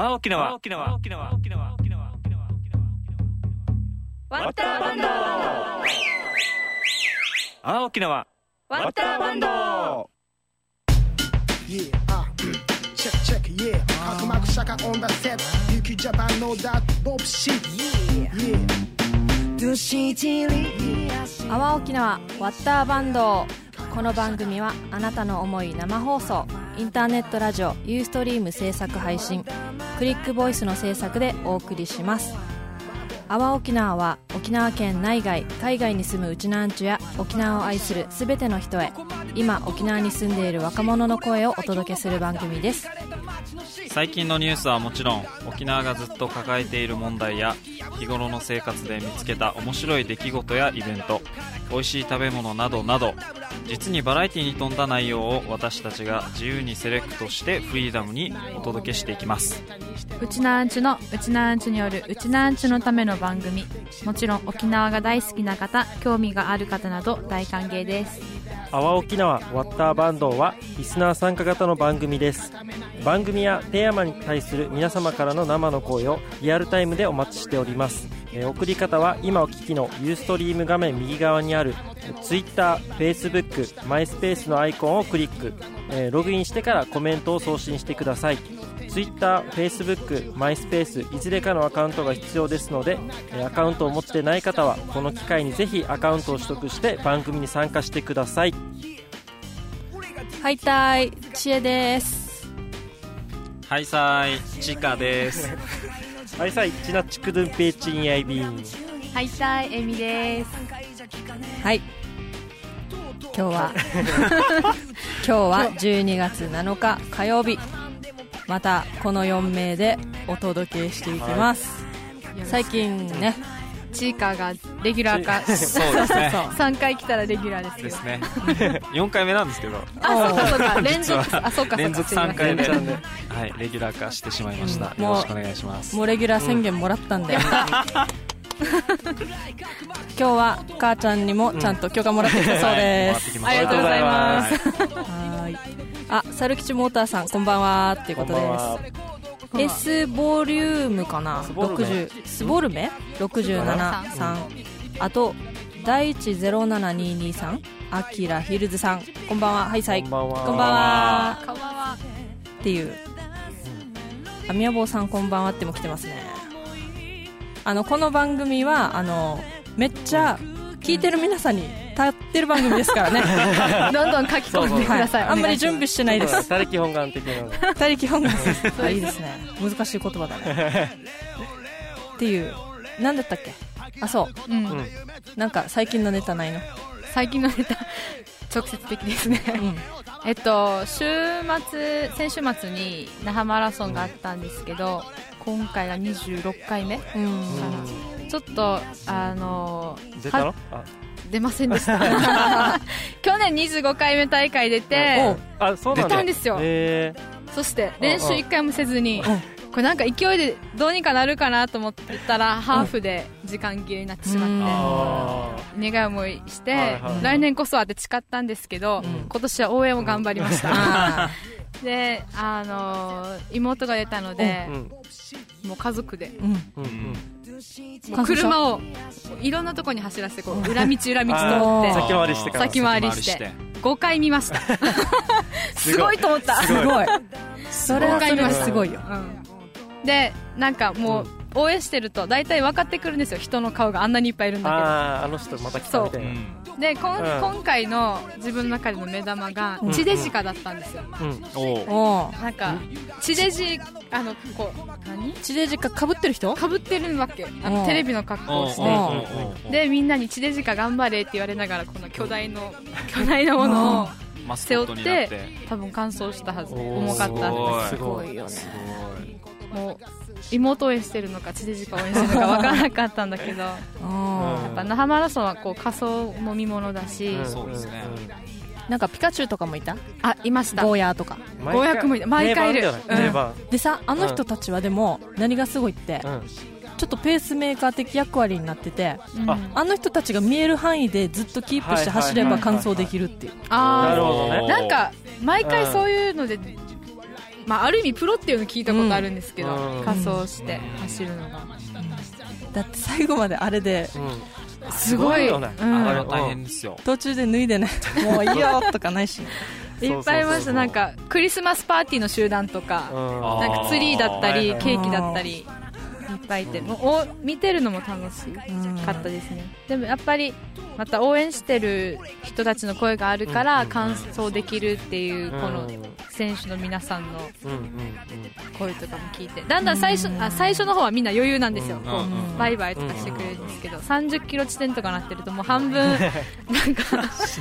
あ沖縄。沖縄沖縄。沖縄沖縄。沖縄ワッターバンド。あ沖縄。ワッターバンド。Yeah, uh, check, check, yeah. Uh, Mark Shaka on the set. Yuki Japan know that Bob shit. Yeah. 阿波沖縄ワッターバンド。この番組はあなたの思い生放送。インターネットラジオユーストリーム制作配信クリックボイスの制作でお送りします。阿波沖縄は沖縄県内外海外に住むうちなーんちゅや沖縄を愛する全ての人へ今沖縄に住んでいる若者の声をお届けする番組です。最近のニュースはもちろん沖縄がずっと抱えている問題や日頃の生活で見つけた面白い出来事やイベント美味しい食べ物などなど実にバラエティに富んだ内容を私たちが自由にセレクトしてフリーダムにお届けしていきます。うちなーんちのうちなーんちによるうちなーんちのための番組もちろん沖縄が大好きな方興味がある方など大歓迎です。阿波沖縄ワッターバンドはリスナー参加型の番組です。番組やテーマに対する皆様からの生の声をリアルタイムでお待ちしております。え送り方は今お聞きのユーストリーム画面右側にある TwitterFacebook、MySpace のアイコンをクリック、えログインしてからコメントを送信してください。Twitter、Facebook、MySpace いずれかのアカウントが必要ですのでえーアカウントを持ってない方はこの機会にぜひアカウントを取得して番組に参加してください。はいたいちえです。はいさーいちかです。はいさい ちなちくどんぺいちんやいびん。はいたいえみです。はい。今日は 今日は12月7日火曜日またこの4名でお届けしていきます、最近ねチーカーがレギュラー化 そうですね。3回来たらレギュラーですですね。4回目なんですけど。あそうかそうか。連続。あそうかそうか。連続3回で、連チャンで。はい、レギュラー化してしまいました、うん。よろしくお願いします。もうレギュラー宣言もらったんで、今日は母ちゃんにもちゃんと許可もらってきたそうです、はい。ありがとうございます。はーいあ猿吉モーターさんこんばんはっていうことこんばんは。です S ボリュームかなスボルメ60スボルメ673あと第一07223アキラヒルズさん。こんばんは。はいさい。こんばんは。こんばんは。こんばんは。っていう。あみやぼうさんこんばんはっても来てますね。あのこの番組はあのめっちゃ聞いてる皆さんに立ってる番組ですからね。どんどん書き込んでください。あんまり準備してないです。他力本願的な。の他力本願。あいいですね。難しい言葉だね。っていう何だったっけ？あそう。うん。うん。なんか最近のネタないの？最近のネタ直接的ですね、えっと週末先週末に那覇マラソンがあったんですけど今回が26回目かうん。なちょっとあのは出た出ませんでした。去年25回目大会出て出たんですよ。えそして練習1回もせずにこれなんか勢いでどうにかなるかなと思ってたらハーフで時間切れになってしまって、願い思いして、はいはい来年こそはって誓ったんですけど、今年は応援を頑張りました、あ であのー妹が出たのでー、うん。もう家族でーうん。うん車をいろんなとこに走らせてこう裏道裏道通って先回りしてから。先回りして。5回見ました。すごいと思った。すごい。それはそれはすごいよ。うん。でなんかもう応援してると大体分かってくるんですよ。人の顔があんなにいっぱいいるんだあああの人また来たみたいな。でこん、うん。今回の自分の中での目玉が地デジカだったんですよ、うん。おう。おなんか地デジあのこう何？地デジかかぶってる人？かぶってるわけ。あうん。のテレビの格好をして。でみんなに地デジカ頑張れって言われながらこの巨大の 巨大なものをマスコットになって。多分完走したはず。重かったすごい。よね。すもう妹応援してるのか地デジカ応援してるのか分からなかったんだけど。やうん。っぱ那覇マラソンはこう仮装も見ものだし、うんそうですね。なんかピカチュウとかもいた？あいました。ゴーヤーとか。うん五百もい毎回いる。でさあの人たちはでも何がすごいってうん。ちょっとペースメーカー的役割になっててうん。ああの人たちが見える範囲でずっとキープして走れば完走できるっていう。あー。なるほどね。なんか毎回そういうのでまあ、ある意味プロっていうの聞いたことあるんですけど、うん。仮装して走るのが、だって最後まであれでうん。すごい。よね。うん。あれは大変ですよ。途中で脱いでない もういいよとかないしいっぱいいましたなんかクリスマスパーティーの集団とか、なんかツリーだったり、ケーキだったり。いっぱいいてもうお見てるのも楽しかったですね、でもやっぱりまた応援してる人たちの声があるから完走できるっていうこの選手の皆さんの声とかも聞いて。だんだん最初あ最初の方はみんな余裕なんですよ、うん。こううんバイバイとかしてくれるんですけど。30キロ地点とかなってるともう半分なんか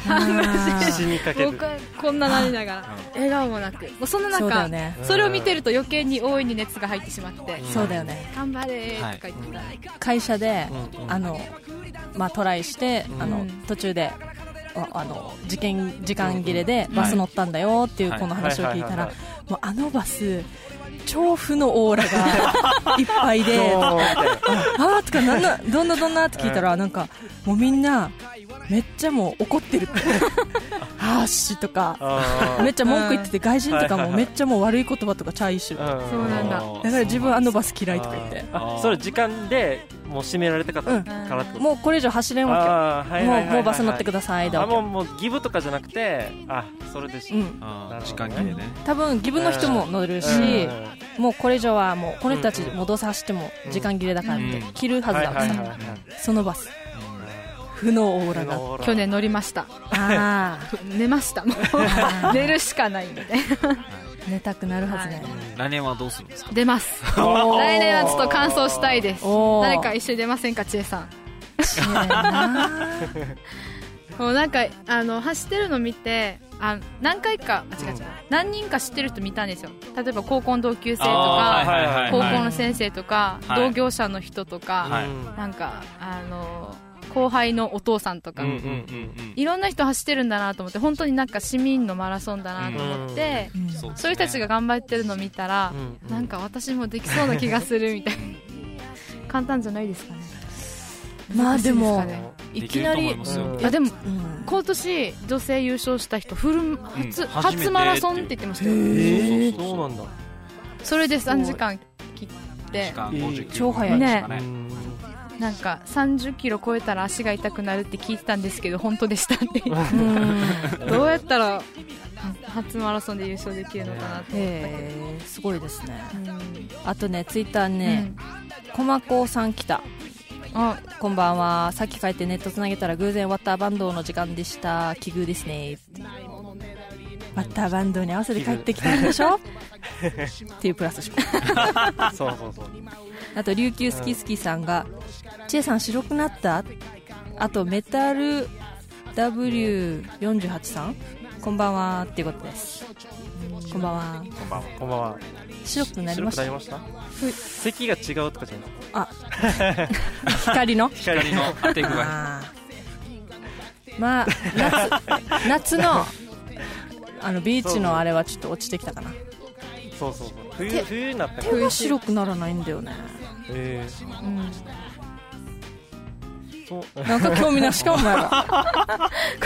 半分うん死にかける。僕はこんななりながら。笑顔もなく。もうそんなそうだ中それを見てると余計に大いに熱が入ってしまって。そうだよね。頑張れーとか言ってた、会社で、うんうん。あのまあ、トライして、うん。あの途中でああの時間時間切れでバス乗ったんだよっていうはいこの話を聞いたらはい。はいはいもうあのバス超負のオーラが いっぱいであーとかなんなどんなどんなって聞いたらなんかもうみんなめっちゃもう怒ってるって はーしとか。めっちゃ文句言ってて外人とかもめっちゃもう悪い言葉とかチャイシュだうん。そうなんだ。から自分あのバス嫌いとか言って。あそれ時間でもう閉められたかったうん。からってこと？もうこれ以上走れんわけもうもうバス乗ってくださいだもうもうギブとかじゃなくてあそれでし。うん。時間切れね。多分義務の人も乗るし、もうこれ以上はもうこの人たちもうどうせ走っても時間切れだからってうん。切るはずだわけさ、はいはいはいはい。そのバス負のオーラが。去年乗りました。あ寝ました。もう 寝るしかないみたい。なあ寝たくなるはずね、来年はどうするんですか？出ます。来年はちょっと完走したいです。誰か一緒に出ませんか千恵さん。もう なんかあの走ってるの見てあ何回かあ違う違う、何人か知ってる人見たんですよ。例えば高校の同級生とか、はいはいはい。高校の先生とか、はい。同業者の人とか、はい。なんかあの後輩のお父さんとか、いろんな人走ってるんだなと思って本当になんか市民のマラソンだなと思って、うん。そういう人たちが頑張ってるのを見たら、うん。なんか私もできそうな気がするみたいな。簡単じゃないですかね。まあでもいきなりんあでもうん。今年女性優勝した人フル初,、うん。初マラソンって言ってましたよ。えー。そうなんだ。それで3時間切って。時間59超早いねなんか30キロ超えたら足が痛くなるって聞いてたんですけど本当でしたって。うん。どうやったら初マラソンで優勝できるのかなって、へえすごいですね。うん。あとねツイッターね、コマコさん来た。あ。こんばんは。さっき帰ってネットつなげたら偶然ワッターバンドの時間でした。奇遇ですね。ワッターバンドに合わせて帰ってきたんでしょ？っていうプラスしか。そうそうそう。あと琉球好き好きさんが「チェさん白くなった?」あとメタル W48 さん？こんばんはっていうことです。こんばんは。こんばんは。こんばんは。白くなりました？白くなりました？席が違うとかじゃないあ。光の？光の。当て具合まあ夏夏のあのビーチのあれはちょっと落ちてきたかな。そうそうそう。冬冬になった手が白くならないんだよね。えうん。ーそうなんか興味なしかお前ら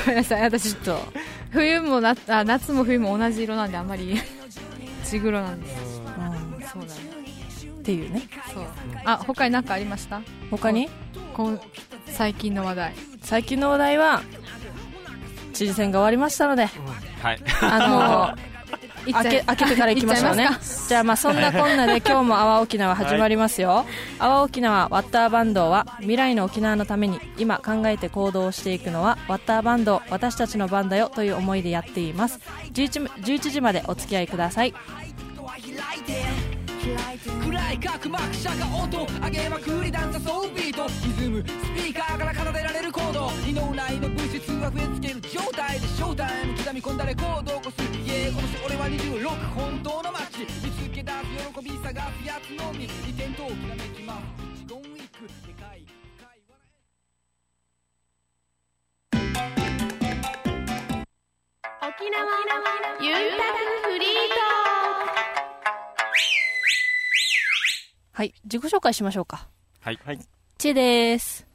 ごめんなさい。私ちょっと冬もなあ夏も冬も同じ色なんであんまり。地黒なんです。うん。そうだね。っていうね。そう。あ他に何かありました？他に？こん最近の話題。最近の話題は知事選が終わりましたので。はい。あの 開け開けてから行きましょうね。じゃあまあそんなこんなで今日も阿波沖縄始まりますよ、阿波沖縄ワッターバンドは未来の沖縄のために今考えて行動していくのはワッターバンド私たちの番だよという思いでやっています。11, 11時までお付き合いください暗い角膜車が音上げまくりダンサソービート歪むスピーカーから奏でられるコード胃の内の物質は増えつける状態でショータイム刻み込んだレコードを起こすイエー今年俺は26本当の街見つけ出す喜び探すやつのみ利点ときらめきますゴンウィーク。でかい会話沖縄ゆうたくフリートはい。自己紹介しましょうか。はい。はい。チェです。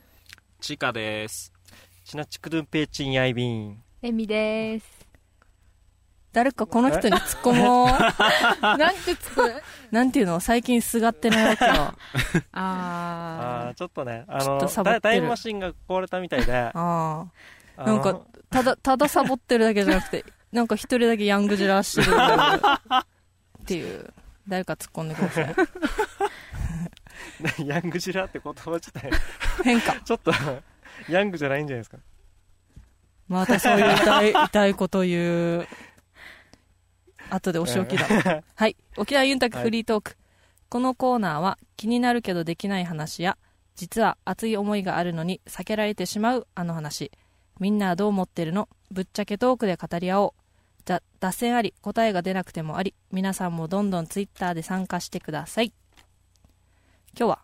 チカです。チナチクドゥンペイチンヤイビンエミです。誰かこの人に突っ込もう。なんてつくなんていうの？最近すがってないわけよ。ああーちょっとね、あちょっのとサボってる。タイムマシンが壊れたみたいで、ああ。なんか、ただ、ただサボってるだけじゃなくて、なんか一人だけヤングジラしてるっていう。誰か突っ込んでください。ヤングジラって言葉自体、変か。ちょっと、ヤングじゃないんじゃないですか？またそういう痛い、痛いこと言う。後でお仕置きだ。はい。沖縄ユンタクフリートーク。このコーナーは気になるけどできない話や、実は熱い思いがあるのに避けられてしまうあの話。みんなはどう思ってるの？ぶっちゃけトークで語り合おう。じゃ、脱線あり、答えが出なくてもあり、皆さんもどんどんツイッターで参加してください。今日は、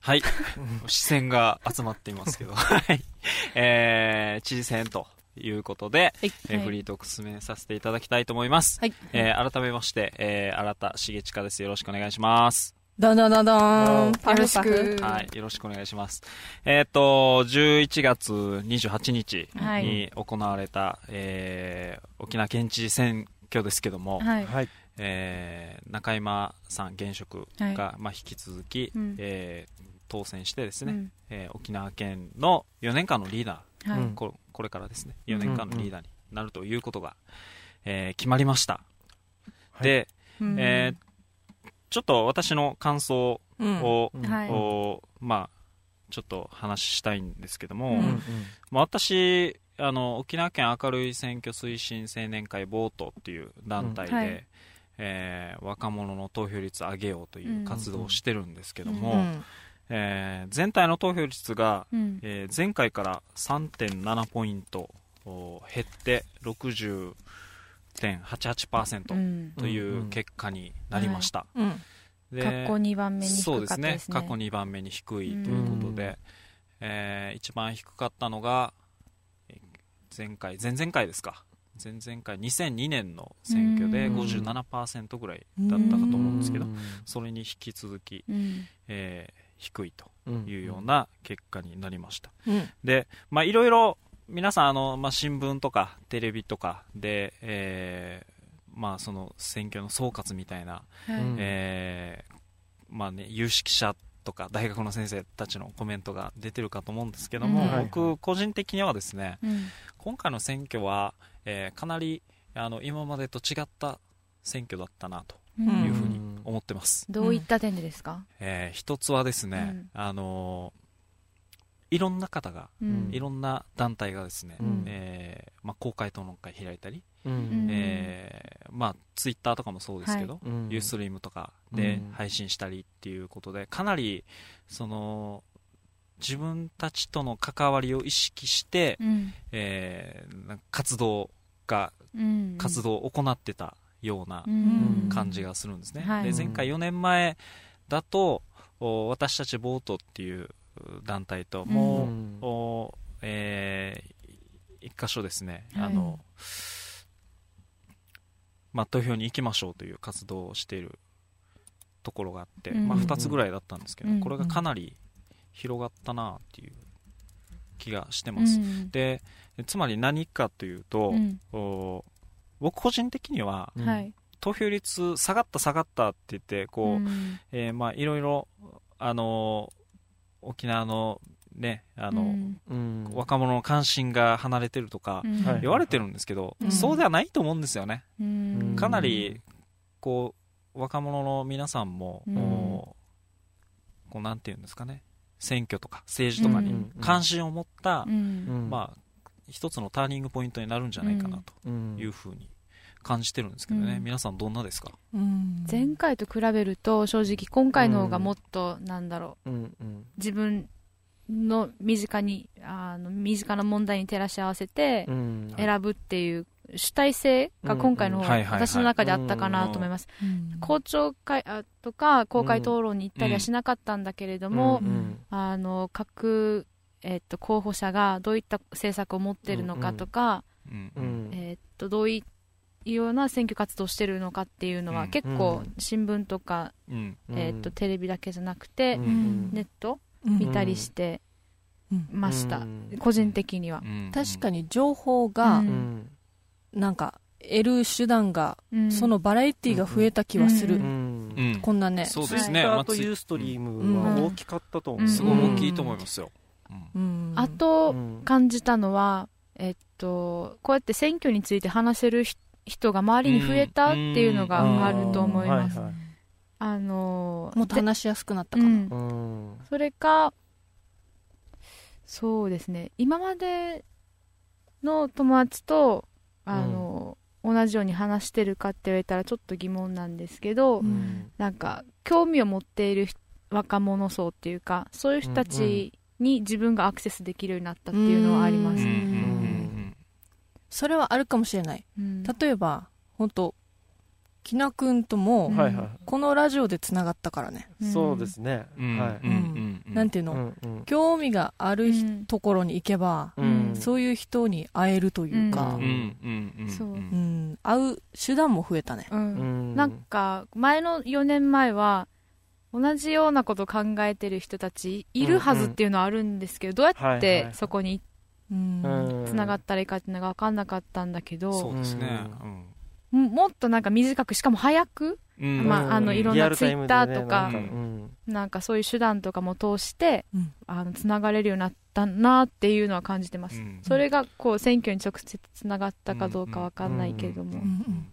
はい。視線が集まっていますけど。はい。えー、知事選ということで、はいえーフリートーク進めさせていただきたいと思います。はい。えー改めまして、えー、新田茂親です。よろしくお願いします。どんどんどんどん、パよろしく。はい。よろしくお願いします。えっ、と、11月28日はい。に行われた、えー沖縄県知事選挙ですけども、はい。はい。えー中山さん現職が、まあ、引き続き、うん。えー当選してですね、うん。えー沖縄県の4年間のリーダー、はい。うん。ここれからですね4年間のリーダーになるということが、えー決まりました、で、うん。えーちょっと私の感想を、うん。はい、まあ、ちょっと話したいんですけども、うん、私あの沖縄県明るい選挙推進青年会ボートっていう団体で、うんはい、えー、若者の投票率上げようという活動をしてるんですけども、うん、えー、全体の投票率が、うん、えー、前回から3.7ポイント減って60 40.88%という結果になりました。過去2番目に低かったですね。そうですね。過去2番目に低いということで、えー、一番低かったのが、前回、前々回ですか。前々回2002年の選挙で57%ぐらいだったかと思うんですけどそれに引き続き、えー、低いというような結果になりました、でまあいろいろ皆さんあの、まあ、新聞とかテレビとかで、えーまあ、その選挙の総括みたいなはい。うんえーまあね、有識者とか大学の先生たちのコメントが出てるかと思うんですけども、うん。はい僕個人的にはですねうん。今回の選挙は、えーかなりあの今までと違った選挙だったなとうん。いうふうに思ってます、どういった点でですか？えー一つはですね、うん。あのーいろんな方が、うん。いろんな団体がですね、うん。えーまあ、公開討論会開いたり、ううん。んえーまあ、ツイッターとかもそうですけど、うん。ユーストリームとかでうん。配信したりっていうことで、かなりその自分たちとの関わりを意識して、うん。えー活動がうん。活動を行ってたようなうん。感じがするんですね、はい。で前回4年前だとお私たちボートっていう団体ともう、うんおえー一箇所ですね、はい。あのまあ、投票に行きましょうという活動をしているところがあって、うん。まあ、2つぐらいだったんですけど、うん。これがかなり広がったなっていう気がしてます、うん。でつまり何かというと、うん。お僕個人的には投票率下がった下がったって言ってこう、ん。えーまあいろいろあの沖縄のねあの、うん。うん。若者の関心が離れてるとか言われてるんですけど、うん。そうではないと思うんですよね、うん。かなりこう若者の皆さんも、うん。こうこうなんていうんですかね。選挙とか政治とかにうん関心を持った、まあ一つのターニングポイントになるんじゃないかなとうん。いうふうに感じてるんですけどね、うん。皆さんどんなですか？うん。前回と比べると正直今回の方がもっとなんだろう。うんうん。自分の身近にあの身近な問題に照らし合わせてうん。選ぶっていう主体性が今回の方私の中であったかなと思います、うん。公聴会あとか公開討論に行ったりはしなかったんだけれども、うんあの各、えっと候補者がどういった政策を持ってるのかとか、うんうん。えっとどういうような選挙活動をしてるのかっていうのは、うん。結構うん。新聞とか、うん。えっとテレビだけじゃなくて、うん。ネット？うん。見たりしてうん。ました、うん。個人的には。う。ん。確かに情報がなんか得る手段が、うん。そのバラエティが増えた気はする、ううん。うん。こんなね。そうですね。ツイッターというストリームは大きかったと思う、うん。すごい大きいと思いますよ、うん。うんあとうん。感じたのは、えっと、こうやって選挙について話せるひ人が周りに増えたっていうのがあると思います。あのもっとで話しやすくなったかな、うんうん。それか、そうですね、今までの友達と、あの、同じように話してるかって言われたらちょっと疑問なんですけど、うん。なんか、興味を持っている人若者層っていうか、そういう人たちに自分がアクセスできるようになったっていうのはあります。うんうんうん。うんそれはあるかもしれない。うん。例えば本当きなくんともこのラジオでつながったからね、いそうですね、うん。はい。うんうんうん。なんていうの、うんうん。興味があるひうんところに行けば、うん。そういう人に会えるというか、うん。うんうんうんそう。うん。会う手段も増えたね。うん。うん。なんか前の4年前は同じようなことを考えてる人たちいるはずっていうのはあるんですけど、どうやはいってはい。そこにうんうんつながったらいいかっていうのが分かんなかったんだけそど、うですね。ももっとなんか短くしかも早くうん。うん。まああのいろんなリアルタイムでね Twitter とかなんうん。なんかそういう手段とかも通して、うん。あのつながれるようになったなっていうのは感じてます、うん。それがこう選挙に直接つながったかどうか分かんないけれども、うん。うん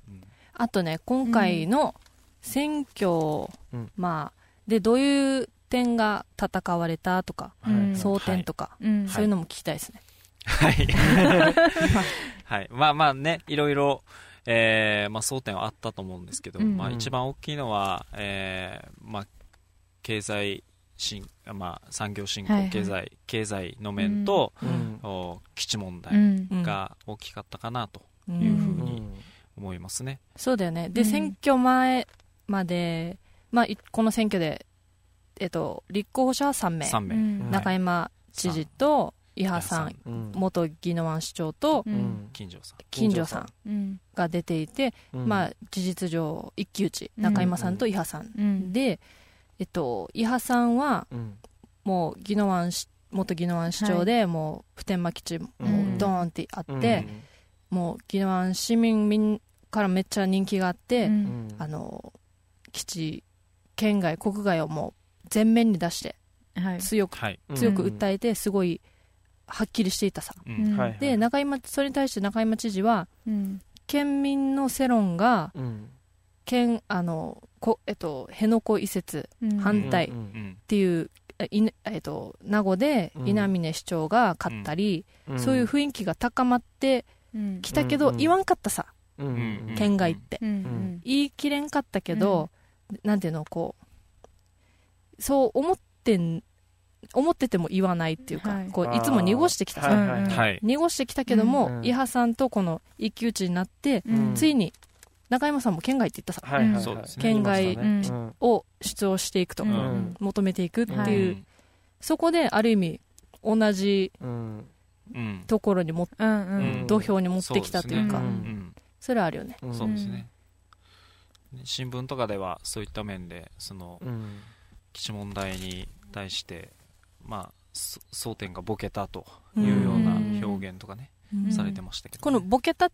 あとね今回の選挙、うん。まあでどういう点が戦われたとか、はい。うん争点とか、うん。そういうのも聞きたいですね、はい。はい。まあまあね、いろいろ、えー、まあ争点はあったと思うんですけど、うん。まあ一番大きいのは、えー、まあ、経済進、まあ産業振興、はいはい。経済、経済の面と、うん。お基地問う題んうん。が大きかったかなとうん。いうふううにん。思いますね。そうだよね。で、うん。選挙前まで、まあ、いこの選挙で、えっと、立候補者は3名。3名。うん。はい中山知事と伊波さん伊うん。元宜野湾市長とうん。金城さん。金城さん。うん。が出ていて、うん。まあ、事実上一騎打ちうん。中山さんと伊波さん、うん。で、えっと、伊波さんはうん。もう宜野湾市元宜野湾市長で、もう普天間基地もうんドーンってあって、うん。もう宜野湾市民民からめっちゃ人気があって、あの基地県外国外をもう全面に出してはい。強くはい。強く訴えてすごいはっきりしていたさ、うん。うん。はいはい。で中山それに対して中山知事はうん。県民の世論がうん。県あのこ、えっと、辺野古移設うん。反対うんうんっていう、えいえっと、名護でうん。稲峰市長が勝ったり、うん。そういう雰囲気が高まってうん。きたけど、うん言わんかったさ。うんうん県外って、うんうん。言い切れんかったけど、なんていうのこうそう思ってん思ってても言わないっていうか、はい。こういつも濁してきたさ、はいはいはい。はい。濁してきたけども、うん伊波さんとこの一騎打ちになって、うん。ついに中山さんも県外って言ったさ、はいはいはい。県外を主張していくと、うんうん。求めていくっていう、はいそこである意味同じうん。うん。ところにも、うんうん。うん。土俵に持ってきたというか。それはあるよね。うん。そうですね。新聞とかではそういった面で、その、うん。基地問題に対して、まあ、そ争点がボケたというような表現とかね、うん。されてましたけど、ね。このボケたっ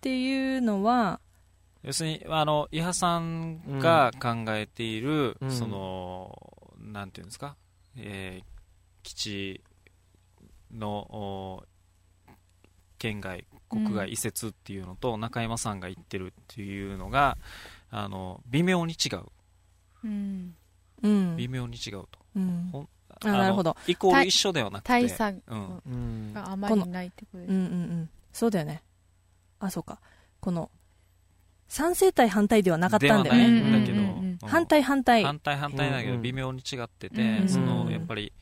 ていうのは、要するにあの伊波さんが考えている、うん。そのなんていうんですか、えー基地のお県外国外移設っていうのと、中山さんが言ってるっていうのがあの微妙に違う。うん。うん微妙に違うと、うんあなるほど。のイコール一緒ではなくて。大差うん。うん。があまりないってことですうんうんうん。そうだよね。あそうか。この賛成対反対ではなかったんだよではない。ねんだけど、うんうんうん。うん。反対反対。反対反対だけど微妙に違ってて、うん。そうん。のやっぱり、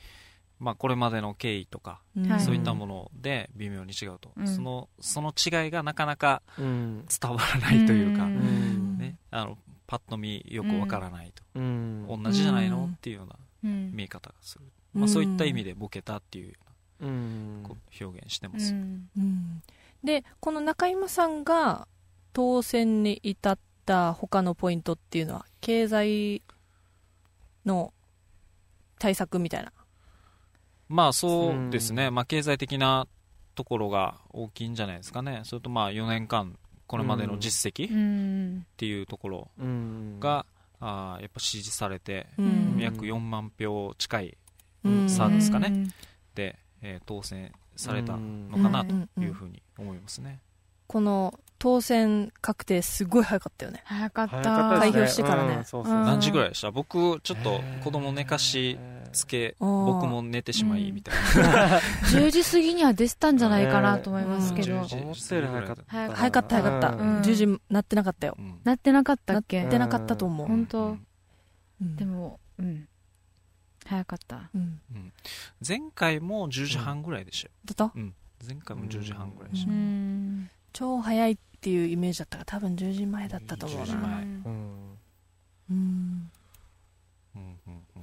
まあ、これまでの経緯とか、うん。はい。そういったもので微妙に違うと、うん。そのその違いがなかなかうん。伝わらないというか、うん。うんね、あのパッと見よくわからないと、うん。同じじゃないの、うんっていうような。うん見え方がする、うんまあ、そういった意味でボケたっていうよううんなこう表現してうます、ん。うん。でこの中山さんが当選に至った他のポイントっていうのは経済の対策みたいな。まあそうですね、うん。まあ、経済的なところが大きいんじゃないですかね。それとまあ4年間これまでの実績うっんていうところうん。が、あーやっぱ支持されて、うん。約4万票近いうん。差ですかね。うん。で、えー当選されたうん。のかなというふうに思いますね。この当選確定すごい早かったよね。早かった。開票してからね。うん。そうそううん。何時ぐらいでした？僕ちょっと子供寝かしつけ僕も寝てしまいうん。みたいな、10時過ぎには出てたんじゃないかなと思いますけど、うん。10時思ったより早かった。早早かった早かった、うん。10時なってなかったよ。うん。なってなかったなっっけてなかったと思う、本当。うん。うんでもうん。早かった。うん。前回も10時半ぐらいでしたよ、だった？前回も10時半ぐらいでうした、ん。超早いっていうイメージだったから多分10時前だったと思う10時なうん。うん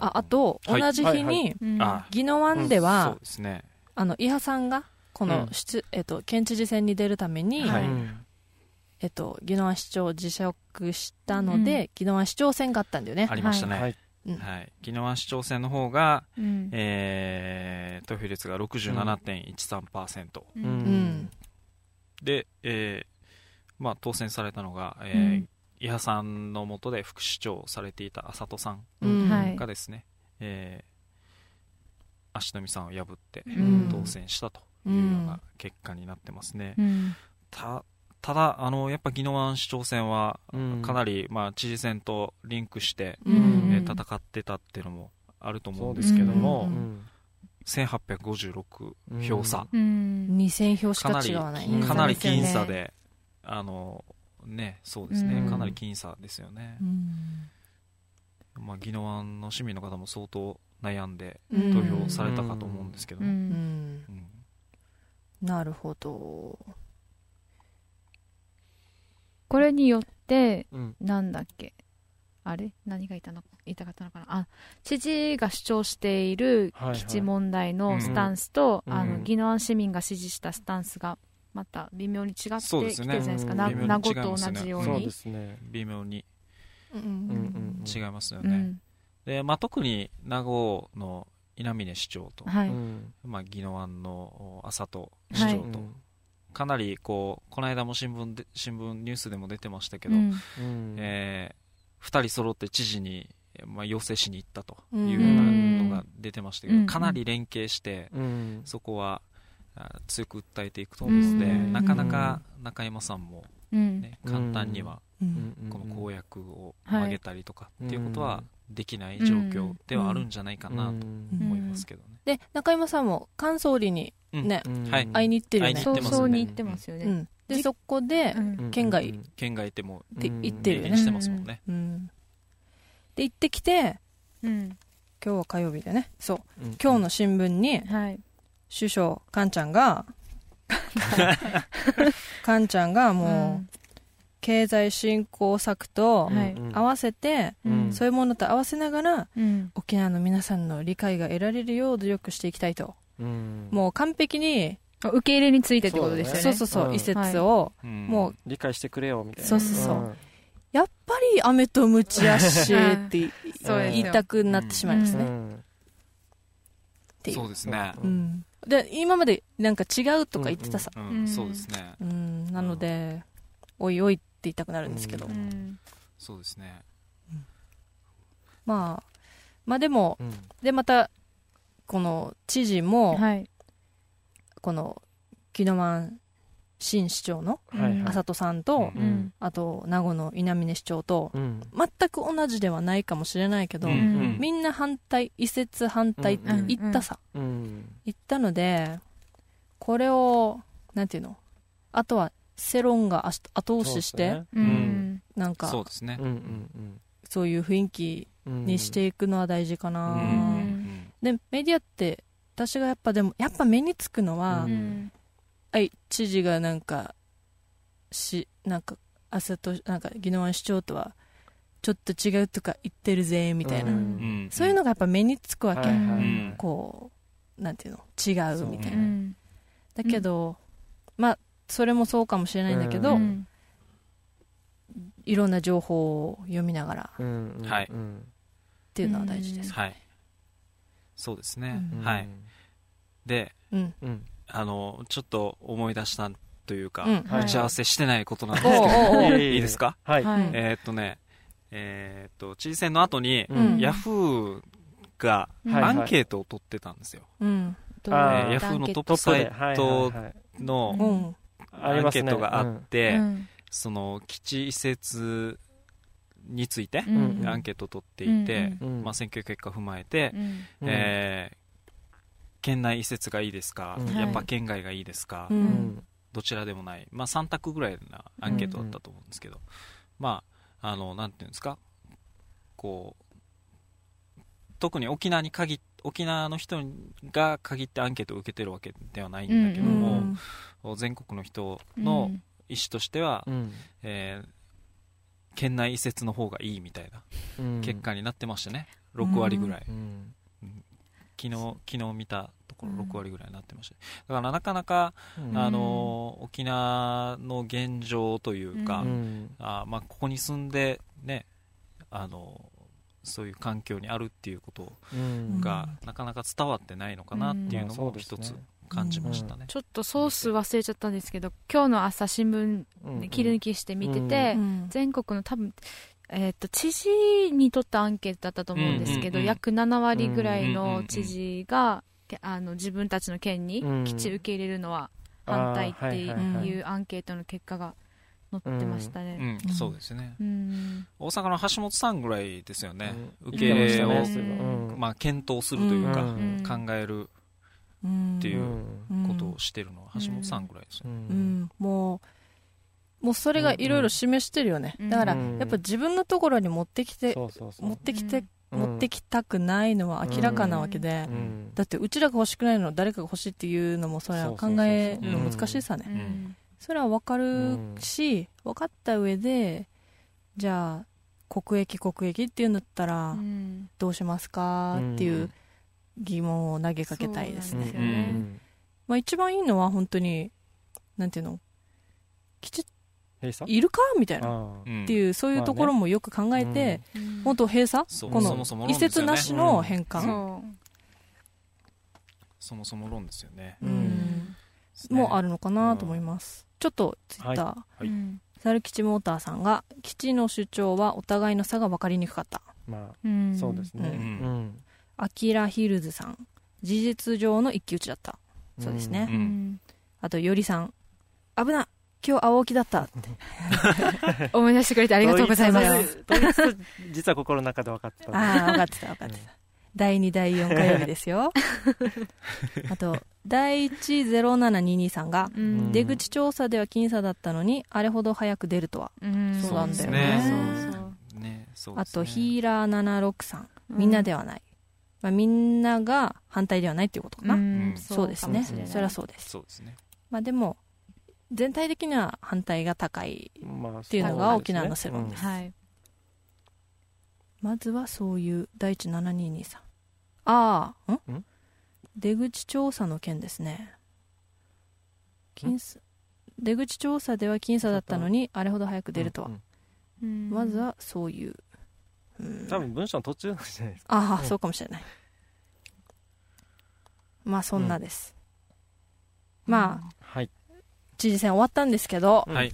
ああとはい。同じ日にうん。あ。宜野湾では、そうですね。あの伊波さんがこの出、えっと、県知事選に出るために、はい。うんえっと、宜野湾市長を辞職したので、宜野湾市長選があったんだよね。ありましたね。ははい。い、うん。宜野湾市長選の方が、うん。えー投票率が67.13%、ううん。ん。で、えーまあ、当選されたのが、えうん。ー伊波さんの下で副市長をされていた浅戸さんうん。はい。がですね、えー足富さんを破ってうん。当選したというような結果になってますね、うん。たただあのやっぱ宜野湾市長選はうん。かなり、まあ、知事選とリンクして、うん。うんえー戦ってたっていうのもあると思うんですけども、うん。うん。1856票差、うん。2000票しかかなり違わないね。かなりそうですよね。僅差で、あのねそうですね、うん。かなり僅差ですよね。う、ん。まあ、宜野湾の市民の方も相当悩んでうん。投票されたかと思うんですけどうも、うん。んうん。なるほど。これによってうん。なんだっけ？あれ？何が言いたの？言いたかったのかな？あ知事が主張している基地問題のスタンスと、うん。あのうん宜野湾市民が支持したスタンスがまた微妙に違ってきてるじゃそうですね。ないですか、名護と同じように。そうですね。微妙にうんうんうん違いますよね、うんでまあ、特に名護の稲峰市長と、まあ、宜野湾の浅戸市はい。長と、かなりこうこの間も新聞で新聞ニュースでも出てましたけど、うん。うん。え2人揃って知事に、まあ、要請しに行ったというよううん。なのが出てましたけど、うん。かなり連携して、うん。そこはあ強く訴えていくと思うので、うん。なかなか中山さんも、うん。ね、簡単にはうん。この公約をはい曲げたりとかっていうことはできない状況ではあるんじゃないかなと思いますけどね。で中山さんも菅総理にね、はい。会いに行ってるよね。早会いに行ってますよね、うん、でそこで、うん。県外。県外でもで行ってるよね。してますもん。ね。うん、で行ってきてうん。今日は火曜日でね。そう。うん。今日の新聞にはい首相カンちゃんが カンちゃんがもう、経済振興策とはい。合わせて、うん。そういうものと合わせながらうん。沖縄の皆さんの理解が得られるよう努力していきたいと、うん。もう完璧に受け入れについてってことですよね。そうそうそう、うん。移設を、うんもう理解してくれよみたいな。そうそうそう。ん。やっぱり飴とムチやしって言いたくなってしまいますね、っうん。ていう。そうですね。うん、で今までなんか違うとか言ってたさ、うんうんそうですね。うん。なのでおいおいって言いたくなるんですけど、ううん。そうですね。まあまあでもうん。でまたこの知事も、はい。この宜野湾新市長のはいはい。浅戸さんと、うんうん。あと名護の稲峰市長とうん。全く同じではないかもしれないけど、うんみんな反対移設反対って言ったさ、うん。言ったのでこれをなんていうの？あとは世論が後押しして、ね。ん。なんかそうですね。うん。うんそういう雰囲気うんにしていくのは大事かな、うんうんでメディアって私がやっぱでもやっぱ目につくのは、うんうんはい知事がなんかしなんか朝となんか宜野湾市長とはちょっと違うとか言ってるぜみたいな、うん。うんそういうのがやっぱ目につくわけ、はいこうなんていうの違うみたいな、うん。だけど、まあそれもそうかもしれないんだけど、うん。いろんな情報を読みながらっうんうん。はい。うんていうのは大事です、はい。そうですね。うん。はい。で、うん。うんあの、ちょっと思い出したというか、うん打ち合わせしてないことなんですけど、いいですか？はい。はい。えーっとね、えーっと、知事選の後に、うん。ヤフーがアンケートを取ってたんですよ。うん。えーヤフーのト。ットプサイトのアンケートがあって、うん。その基地移設について、うん。アンケートを取っていて、うん。うん。まあ、選挙結果を踏まえて、うん。うん。えー県内移設がいいですか、うん。やっぱ県外がいいですか、ううん。んどちらでもない、まあ、3択ぐらいなアンケートだったと思うんですけど、まあ、あの、なんていうんですか、こう、特に沖縄に限っ沖縄の人が限ってアンケートを受けてるわけではないんだけども、全国の人の意思としては、うん。えー県内移設の方がいいみたいなうん。結果になってましたね、6割ぐらい、うん昨日昨日見たところうん。6割ぐらいになってました、だからなかなか、うん。あの沖縄の現状というか、うん。あまあ、ここに住んでねあのそういう環境にあるっていうことうん。が、なかなか伝わってないのかなっていうのも一つ感じましたね。ちょっとソース忘れちゃったんですけど今日の朝新聞うん。切り抜きして見てて、うん。全国の多分、えー、と知事にとったアンケートだったと思うんですけど、うんうんうん約7割ぐらいうんうんうんの知事が、けあの自分たちの県にうん基地受け入れるのは反対っていうアンケートの結果が載ってましたうね。ん、そうですね。うん。大阪の橋本さんぐらいですよね。うん。受け入れを、まあ、検討するというか、うん考えるうん。っていううんことをしてるのは橋本さんぐらいですようね。うん。ん。もうもうそれがいろいろ示してるよね、うん。だからうん。やっぱ自分のところに持ってきて、そうそうそう。持ってきて、うん。持ってきたくないのは明らかなわけで、うん。だってうちらが欲しくないのを誰かが欲しいっていうのもそれは考えるの難しいさね、うん。それは分かるし、分かった上でじゃあ国益国益っていうんだったらうん。どうしますかっていう疑問を投げかけたいですね、ね。うん。まあ、一番いいのは本当になんていうのきちっいるか？みたいな。っていうそういうところもよく考えて、うん。本当閉鎖？このそもそも論移設なしの返還、そもそも論ですよね。もあるのかなと思います、ちょっとツイッター、はい。うん猿吉モーターさんが基地の主張はお互いの差が分かりにくかったまうん。あそうですね。ううん。アキラヒルズさん事実上の一騎打ちだった。そうですね、あとよりさん危な今日青木だったって。思い出してくれてありがとうございます。実は心の中で分かってたああ分かってた分かってた。第2第4火曜日ですよ。あと第10722さんがうん。出口調査では僅差だったのにあれほど早く出るとは。うん。そうなんだよね。そうそうね、そうであとヒーラー763うん。みんなではない、まあ、みんなが反対ではないっていうことかな、うん。そうですね。それはそうです。そうですね。まあでも全体的には反対が高い。まあっていうのが沖縄の世論です。はい。まずはそういう第一7223ああ。ん？ん？出口調査の件ですね。僅差出口調査では僅差だったのにあれほど早く出るとは、うんまずはそういう、うん。多分文章の途中なんじゃないですか。ああ、うん。そうかもしれない。まあそんなです、まあはい知事選終わったんですけど、はい。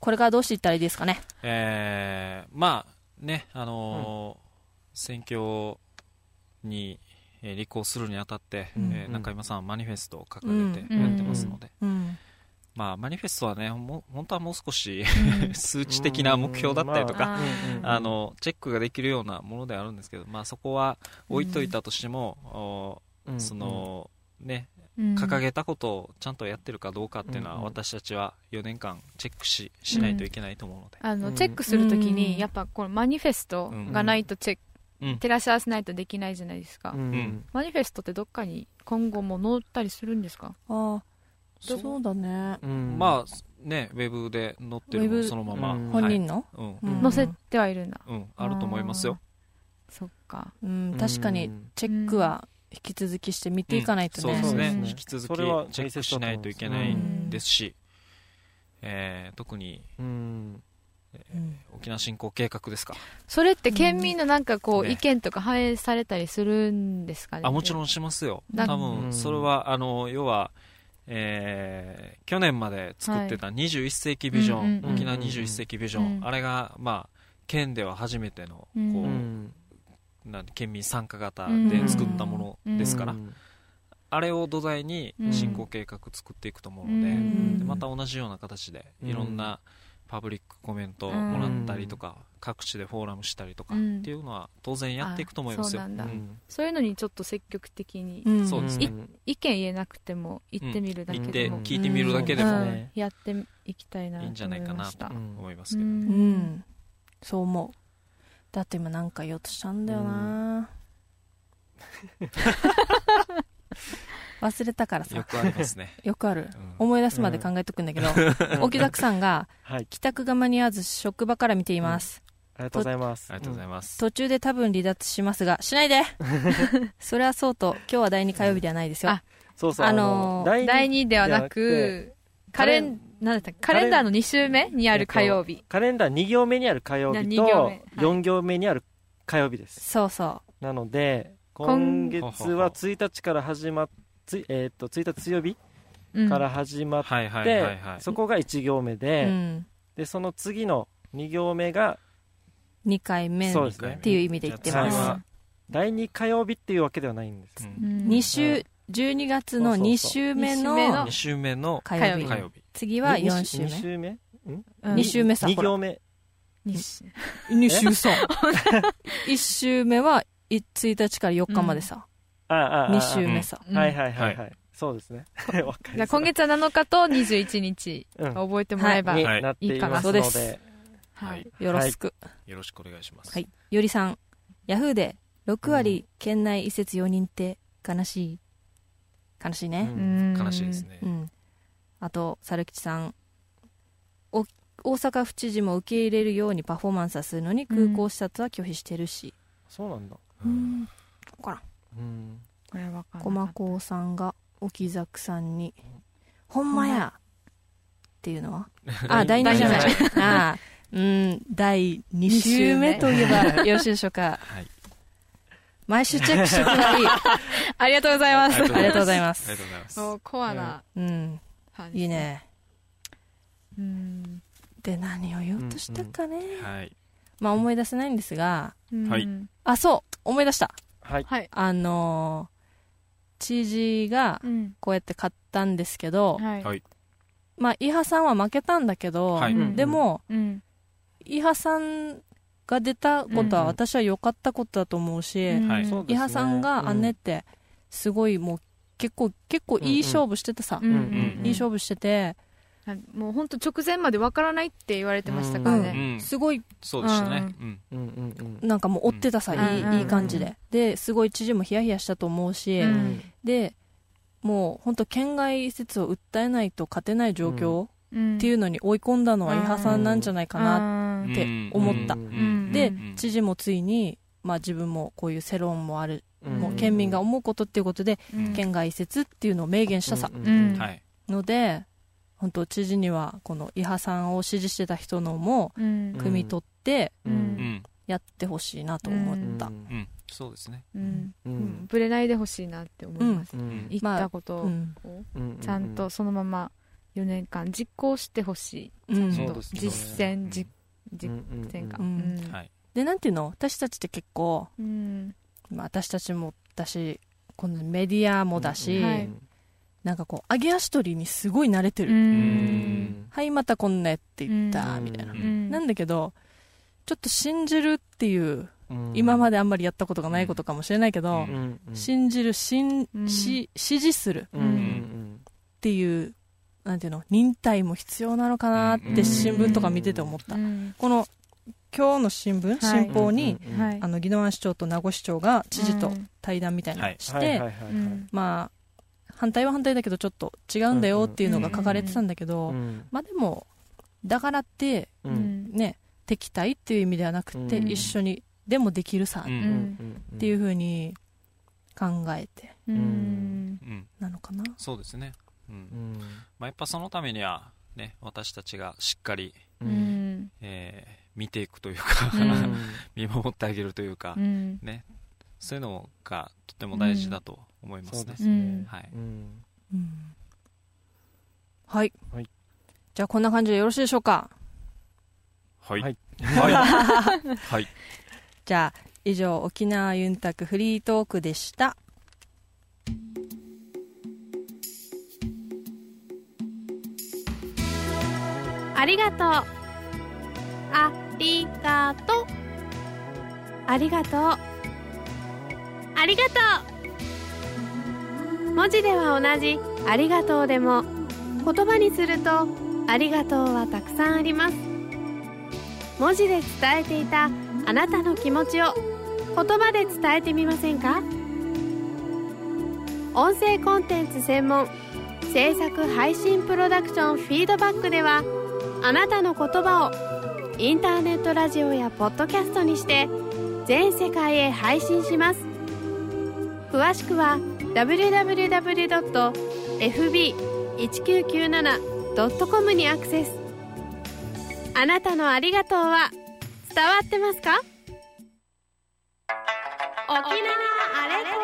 これからどうしていったらいいですかね？えーまあね、あのー選挙に、えー立候補するにあたって、うん。えー中山さんマニフェストを掲げてうん。やってますので、うん。まあ、マニフェストはね、もう本当はもう少しうん。数値的な目標だったりとか、あのチェックができるようなものではあるんですけど、まあ、そこは置いといたとしても、おうん。そのね、うん掲げたことをちゃんとやってるかどうかっていうのは、私たちは4年間チェックししないといけないと思うので、あのうん。チェックするときうん。に、やっぱこのマニフェストがないとチェック、うん。照らし合わせないとできないじゃないですか。うん。うん。マニフェストってどっかに今後も載ったりするんですか？ああそうそうだね。うん。まあね、ウェブで載ってるもウェブのそのまま、うん。はい。本人の、載せてはいるんだ。うん、あると思いますよ。そっか。うん、確かにチェックは引き続きして見ていかないとね、そうですね、うん。引き続きチェックしないといけないですし、えー特にうん。うん沖縄振興計画ですか、それって県民のなんかこう、ね意見とか反映されたりするんですかね？あもちろんしますよ、だ多うん。分それはあの要は、えー去年まで作ってた21世紀ビジョン、うんうんうん沖縄21世紀ビジョン、うん。あれが、まあ、県では初めてのこう、うん。うんなん県民参加型で作ったものですから、うん。あれを土台にうん進行計画作っていくと思うので,、うん。でまた同じような形でうん。いろんなパブリックコメントをもらったりとか、各地でフォーラムしたりとかうん。っていうのは当然やっていくと思いますよ。うなんそういうのにちょっと積極的にうん。そうですね。ん意見言えなくても行ってみるだけ行ってでも、聞いてみるだけでもうん。うんやっていきたいないいんじゃないかなとと思いま思いますけど、したうん。うん。そう思うだって今なんか言おうとしたんだよな、忘れたからさ。よくありますね。よくある。うん。思い出すまで考えとくんだけど、沖沢さんが はい。帰宅が間に合わず職場から見ています、ありがとうございます。ありがとうございます。途中で多分離脱しますがしないで。それはそうと今日は第2火曜日ではないですよ、あそうそう。あのー第二第2ではなくカレンなんだった？カレンダーの2週目にある火曜日。カレンダー2行目にある火曜日とはい。4行目にある火曜日です。そうそなので今今月は1日から始まっつえーっと1日水曜日うん。から始まっはいはいてはいはい。そこが1行目う、で、うん、でその次の2行目が2回目っそうですね。ていう意味で言ってます、第2火曜日っていうわけではないんです、うん。うん2週12月の2週目の2週目の火曜日。火火曜日。次は4週2目。週目？うん。2週目さ2ほら。行目。二週。2週さ。1週目はい1日から4日までさ、あああ2週目さ、うん。はいはいはいは、はいそうですね。わかりじゃあ今月は7日と21日。うん。覚えてもらえば、にはい。いかな。そうので。ではい。よろしく、よろしくお願いします。はい。よりさん、ヤフーで6割県内移設容認って悲しい。悲しいね。うん悲しいですねう。ん。あと、猿吉さん、お大阪府知事も受け入れるようにパフォーマンスはするのに空港視察は拒否してるし。そうなんだうん。わからん。うんこれは分かんなか駒った子さんが沖崎さんに、ほんまやっていうのは？あ、第2じゃない。ああ、うん、第2週目といえば よろしいでしょうか。はい。毎週チェックしてください。ありがとうございます。ありがとうございまあす。りがとうございます。そうコアなうん、いいね。うん。で、何を言おうとしたかね。はい。まあ思い出せないんですが、はい。うんあ、そう、思い出した。はい。はい。あのー、知事がうん。こうやって買ったんですけど、はい。はい。まあ、伊波さんは負けたんだけど、はい。うん。でも、うん。伊波さんが出たことはうん私は良かったことだと思うし、うんはい。伊波さんが姉って、すごいもう結構、結構いい勝負しててさ、うんうんいい勝負してて、もう本当直前までわからないって言われてましたからうね、ん。すごいそうでしたね。うん。うん。うん。うんなんかもう追ってたさ、うんいいうんいい感じで。で、すごい知事もヒヤヒヤしたと思うし、うん。で、もう本当県外移設を訴えないと勝てない状況うんっていうのに追い込んだのは伊波さんなんじゃないかな。なって思った。でうん、知事もついに、まあ自分もこういう世論もある、うん。もう県民が思うことっていうことで、うん。県外移設っていうのを明言したさ。ので、本当知事にはこの伊波さんを支持してた人のも、うん。汲み取って。やってほしいなと思った。うん。そうですね。うん。ぶれないでほしいなって思います、うん。言ったことをちゃんとそのまま4年間実行してほしい、うん。ちゃん実践実実践か。ううんん。はい。で、なんていうの？私たちって結構、うん。まあ、私たちもだし、このメディアもだし、はい。なんかこう、揚げ足取りにすごい慣れてうる。ん。はい、またこんなやって言った、うん。みたいな。うん。なんだけど、ちょっと信じるっていう、うん。今まであんまりやったことがないことかもしれないけど、うん。うん。うん。信じる、信、うん。し、支持するうんうん。っていう、なんていうの、忍耐も必要なのかなって新聞とか見てて思った。うん。この、今日の新聞、はい。新報に、あの、宜野湾市長と名護市長が知事と対談みたいなのして、まあ、反対は反対だけどちょっと違うんだよっていうのが書かれてたんだけど、うんまあでも、だからって、ね、敵対っていう意味ではなくて、うん。一緒に、でもできるさっていうふうに考えて。なのかな。そうですね。うん。う。ん。まあ、やっぱそのためには、ね、私たちがしっかり、ううん。んえー見ていくというか、うん。見守ってあげるというかう、ん。ね、そういうのがとても大事だと思いますね。ね。はい。はい、はい。じゃあこんな感じでよろしいでしょうか？はい。はい。はい。はい。じゃあ以上沖縄ユンタクフリートークでしたありがとう。ありがとう。ありがとう。ありがとう。文字では同じ「ありがとう」でも言葉にすると「ありがとう」はたくさんあります。文字で伝えていたあなたの気持ちを言葉で伝えてみませんか？音声コンテンツ専門制作配信プロダクションフィードバックではあなたの言葉をインターネットラジオやポッドキャストにして全世界へ配信します詳しくは www.fb1997.com にアクセスあなたのありがとうは伝わってますか沖縄あれこれ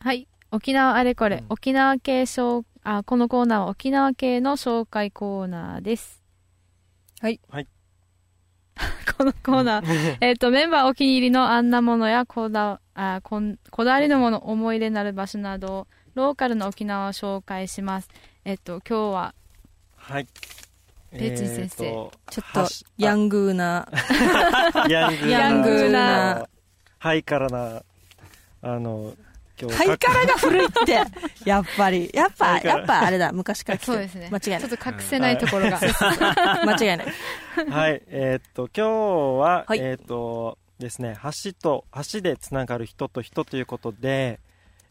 はい。沖縄あれこれ、うん沖縄系紹あ、このコーナーは沖縄系の紹介コーナーです。はい。はい。このコーナー、えっと、メンバーお気に入りのあんなものやこだあこんこだわりのもの、思い出になる場所など、ローカルの沖縄を紹介します。えっと、今日は、はいペーチン先生えーとちょっとヤングーなあ ヤングーなハイカラなあのハイカラが古いって。やっぱり。やっぱやっぱあれだ。昔から来てる。そうですね。間違いない。ちょっと隠せないところが。間違いない。はい、えーっと、今日は、はい。えーっとですね、橋と、橋でつながる人と人ということで、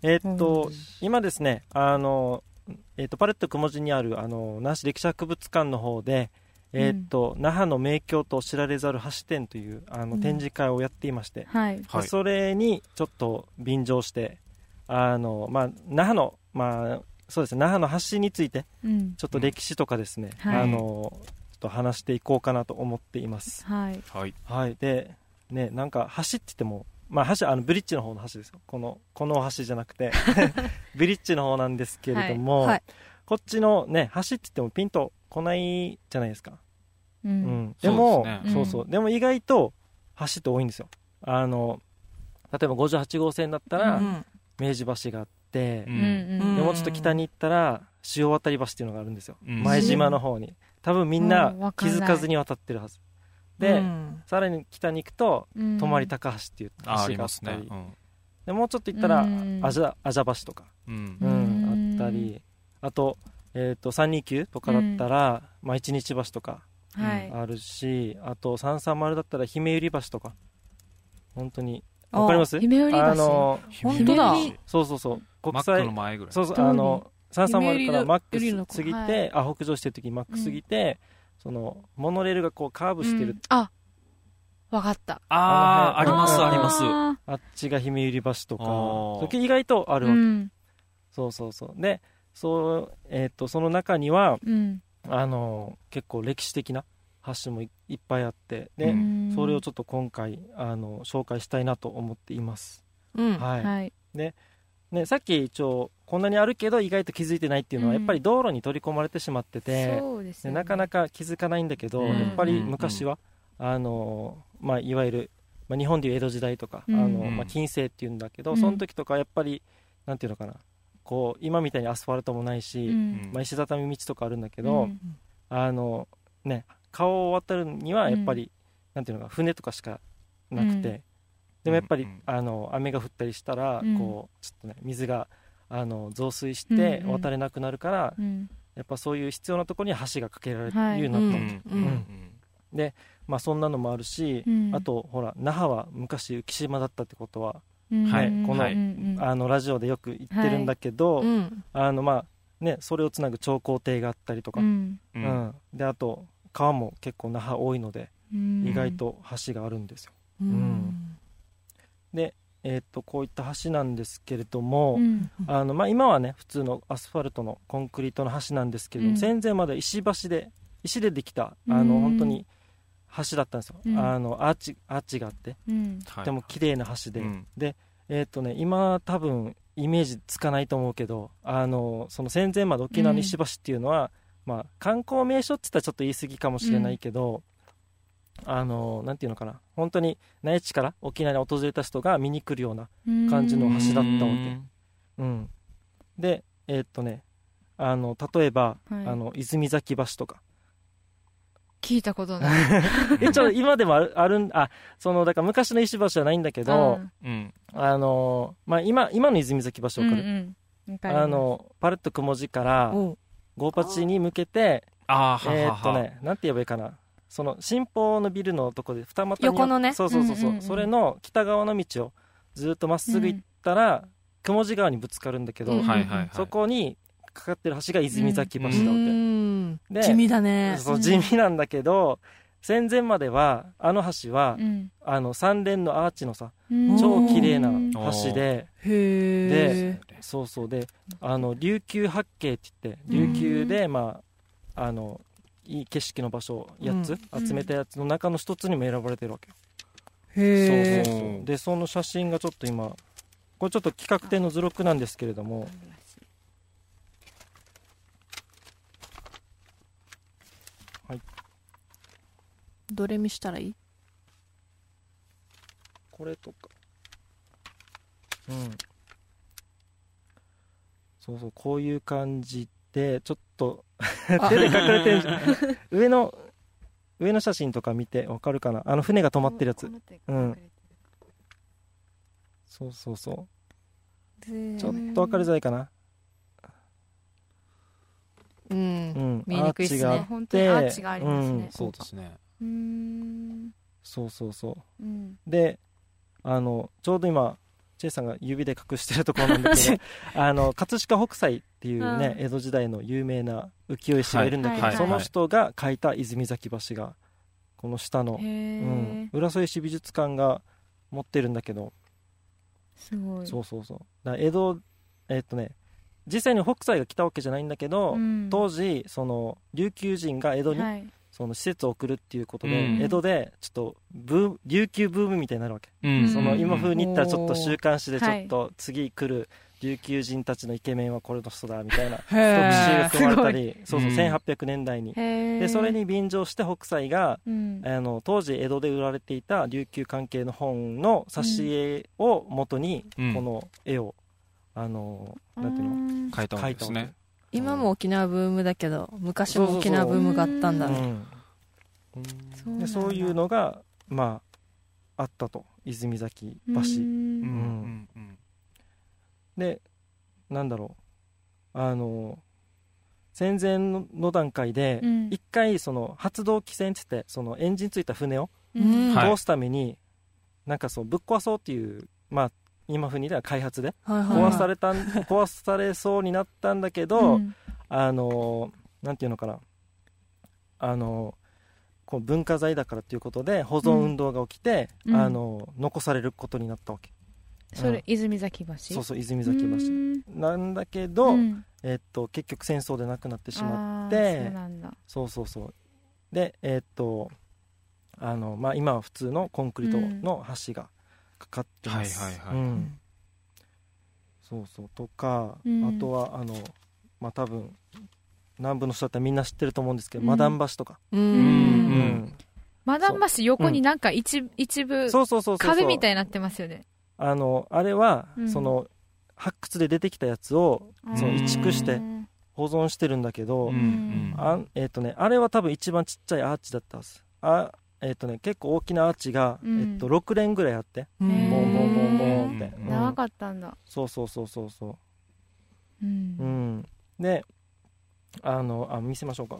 えーっと、今ですね、あの、えーっと、パレット雲地にある、あの、那覇市歴史博物館の方で、えーっと、那覇の名橋と知られざる橋展という、あの、うん。展示会をやっていまして、はい。はいそれにちょっと便乗して、あの、まあ、那覇の、まあ、そうですね、那覇の橋について、うん。ちょっと歴史とかですね、はいあの、ちょっと話していこうかなと思っています。はい。はいはい。で、ね、なんか橋って言っても、まあ橋、あの、ブリッジの方の橋ですよ。この、この橋じゃなくて、ブリッジの方なんですけれども、はいこっちのね、橋って言ってもピンと来ないじゃないですか。う。うんん。でも、そうですねそうそう。でも意外と橋って多いんですよ。あの、例えば58号線だったら、うん明治橋があって、ううん。でもうちょっと北に行ったら潮渡り橋っていうのがあるんですよ、うん。前島の方に。多分みんな気づかずに渡ってるはず。で、うん。さらに北に行くとうん、泊高橋っていう橋があったり、ますね。うん。でもうちょっと行ったらうん。あじゃあじゃ橋とか、うん。あったり。あと,、えー、と329とかだったら、まあ、一日橋とかはい。あるし、あと330だったら姫百合橋とか。本当にあわかります？姫百合橋。あの本当だ。姫そうそうそう。国マックの際前ぐらい。そうそうあの330からマックス過ぎて、はい。あ北上してる時にマックス過ぎて、そのモノレールがこうカーブしてる、うん。あ、わかった。ああありますあります。ああっちが姫百合橋とか意外とあーるわけ、うん。そうそうそう。でそう、えー、とその中にはうん。あの結構歴史的な橋もいいっぱいあってで、うん。それをちょっと今回あの紹介したいなと思っています、うん。はい。はい。ね、さっき一応こんなにあるけど意外と気づいてないっていうのは、うん。やっぱり道路に取り込まれてしまってて、そうですね。でなかなか気づかないんだけど、うん。やっぱり昔は、あのまあ、いわゆる、まあ、日本でいう江戸時代とか、うん。あのうん。まあ、近世っていうんだけど、うん。その時とかやっぱりなんていうのかなこう今みたいにアスファルトもないし、うん。まあ、石畳道とかあるんだけど、うん。あのね、川を渡るにはやっぱり、なんていうのか船とかしかなくて、うん。でもやっぱり、うんあの雨が降ったりしたら、うん。こうちょっとね水があの増水してうんうん。渡れなくなるから、うん。やっぱそういう必要なところに橋が架けられるはいようになったの、うんうんうん。まあ、そんなのもあるし、うん。あとほら那覇は昔浮島だったってことは、うん。はいうん。このうんうん。あのラジオでよく言ってるんだけど、うんあのまあね、それをつなぐ長江堤があったりとか、うん。ううんん。であと川も結構那覇多いので、うん。意外と橋があるんですよ。うん。で、えー、とこういった橋なんですけれども、うん。あのまあ、今はね普通のアスファルトのコンクリートの橋なんですけれども、うん。戦前まで石橋で石でできたあうん。の本当に橋だったんですよ、うん。あのアーチアーチがあってとても綺麗な橋で、うん。でえっ、とね今多分イメージつかないと思うけどあのその戦前まで沖縄の石橋っていうのは、まあ、観光名所って言ったらちょっと言い過ぎかもしれないけど、あのなんていうのかな。本当に内地から沖縄に訪れた人が見に来るような感じの橋だったわけうん、でえーっとねあの例えば、はいあの泉崎橋とか聞いたことない一応今でもあるあるんあそのだから昔の石橋じゃないんだけど、うんあのまあ、今今の泉崎橋わかる、うんうんあのパレット雲字からおうゴーパチに向けてあえーっとはねなんて言えばいいかな。その新報のビルのとこで二股に横のね。そうそうそうそう,、うんうんうんそれの北側の道をずっとまっすぐ行ったら、雲字川にぶつかるんだけど、うんはいはいはい。そこにかかってる橋が泉崎橋だわけ、うん。で地味だね。そう地味なんだけど戦前まではあの橋は、うん。あの三連のアーチのさうん。超綺麗なうん橋でへえそうそうであの琉球八景って言って琉球で、まああのいい景色の場所8つうん。集めたやつの中の一つにも選ばれてるわけ、へそうそうそう。でその写真がちょっと今これちょっと企画展の図録なんですけれどもどれ見したらいい？これとか。うん。そうそうこういう感じでちょっと手で隠れてるじゃん。上の上の写真とか見てわかるかな？あの船が止まってるやつ。うんそうそうそう。ちょっとわかりづらいかな。うん。うん。見にくいっすね。アーチがあって。本当にアーチがありますね。うん。そうですねうそうそうそううん。であのちょうど今チェイさんが指で隠してるところなんだけど あの葛飾北斎っていうね、うん。江戸時代の有名な浮世絵師がいるんだけど、はい。はい。その人が描いた泉崎橋がこの下の、へうんえ、浦添市美術館が持ってるんだけど、すごい。そうそうそう。だ江戸えっとね実際に北斎が来たわけじゃないんだけど、うん。当時その琉球人が江戸にはいその施設を送るっていうことで、うん。江戸でちょっとブー琉球ブームみたいになるわけ。うん。そのうん今風に言ったらちょっと週刊誌でちょはい。っと次来る琉球人たちのイケメンはこれの人だみたいな特へ集組まれたりそうそううん。1800年代に。へえでそれに便乗して北斎がうん。あの当時江戸で売られていた琉球関係の本の挿絵を元にうん。この絵をあのなんていうの？の書いたわ描いたわけけですね今も沖縄ブームだけど昔も沖縄ブームがあったんだ。ねでそういうのがまああったと。泉崎橋。うん。うん。うんうんでなんだろう。あの戦前の段階でうん。一回その発動機船って言ってそのエンジンついた船を通すためになんかそうぶっ壊そうっていうまあ今風にでは開発で。はいはい壊されたん 壊されそうになったんだけど、うん。あのなんていうのかな。あのこう文化財だからっていうことで保存運動が起きて、うん。あの残されることになったわけ、それ泉崎橋？そうそう泉崎橋。うん。なんだけど、うん。えっと結局戦争で亡くなってしまってそうなんだ。そうそうそう。でえっとあのまあ今は普通のコンクリートの橋がかかってます、はいはいはい。うん。そうそう。とか、うん。あとはあのまあ多分南部の人だったらみんな知ってると思うんですけど、うん。マダン橋とか、ううんん。マダン橋横になんか一一部そうそうそうそう壁みたいになってますよね。あのあれは、うん。その発掘で出てきたやつをそのうん移築して保存してるんだけど、あんえっ、とねあれは多分一番ちっちゃいアーチだったはず。あえっ、とね結構大きなアーチが、うん。えっと6連ぐらいあってボンボンボンボンって、うん。うん長かったんだ。そうそうそうそうそう。ううん。んであのあ見せましょうか。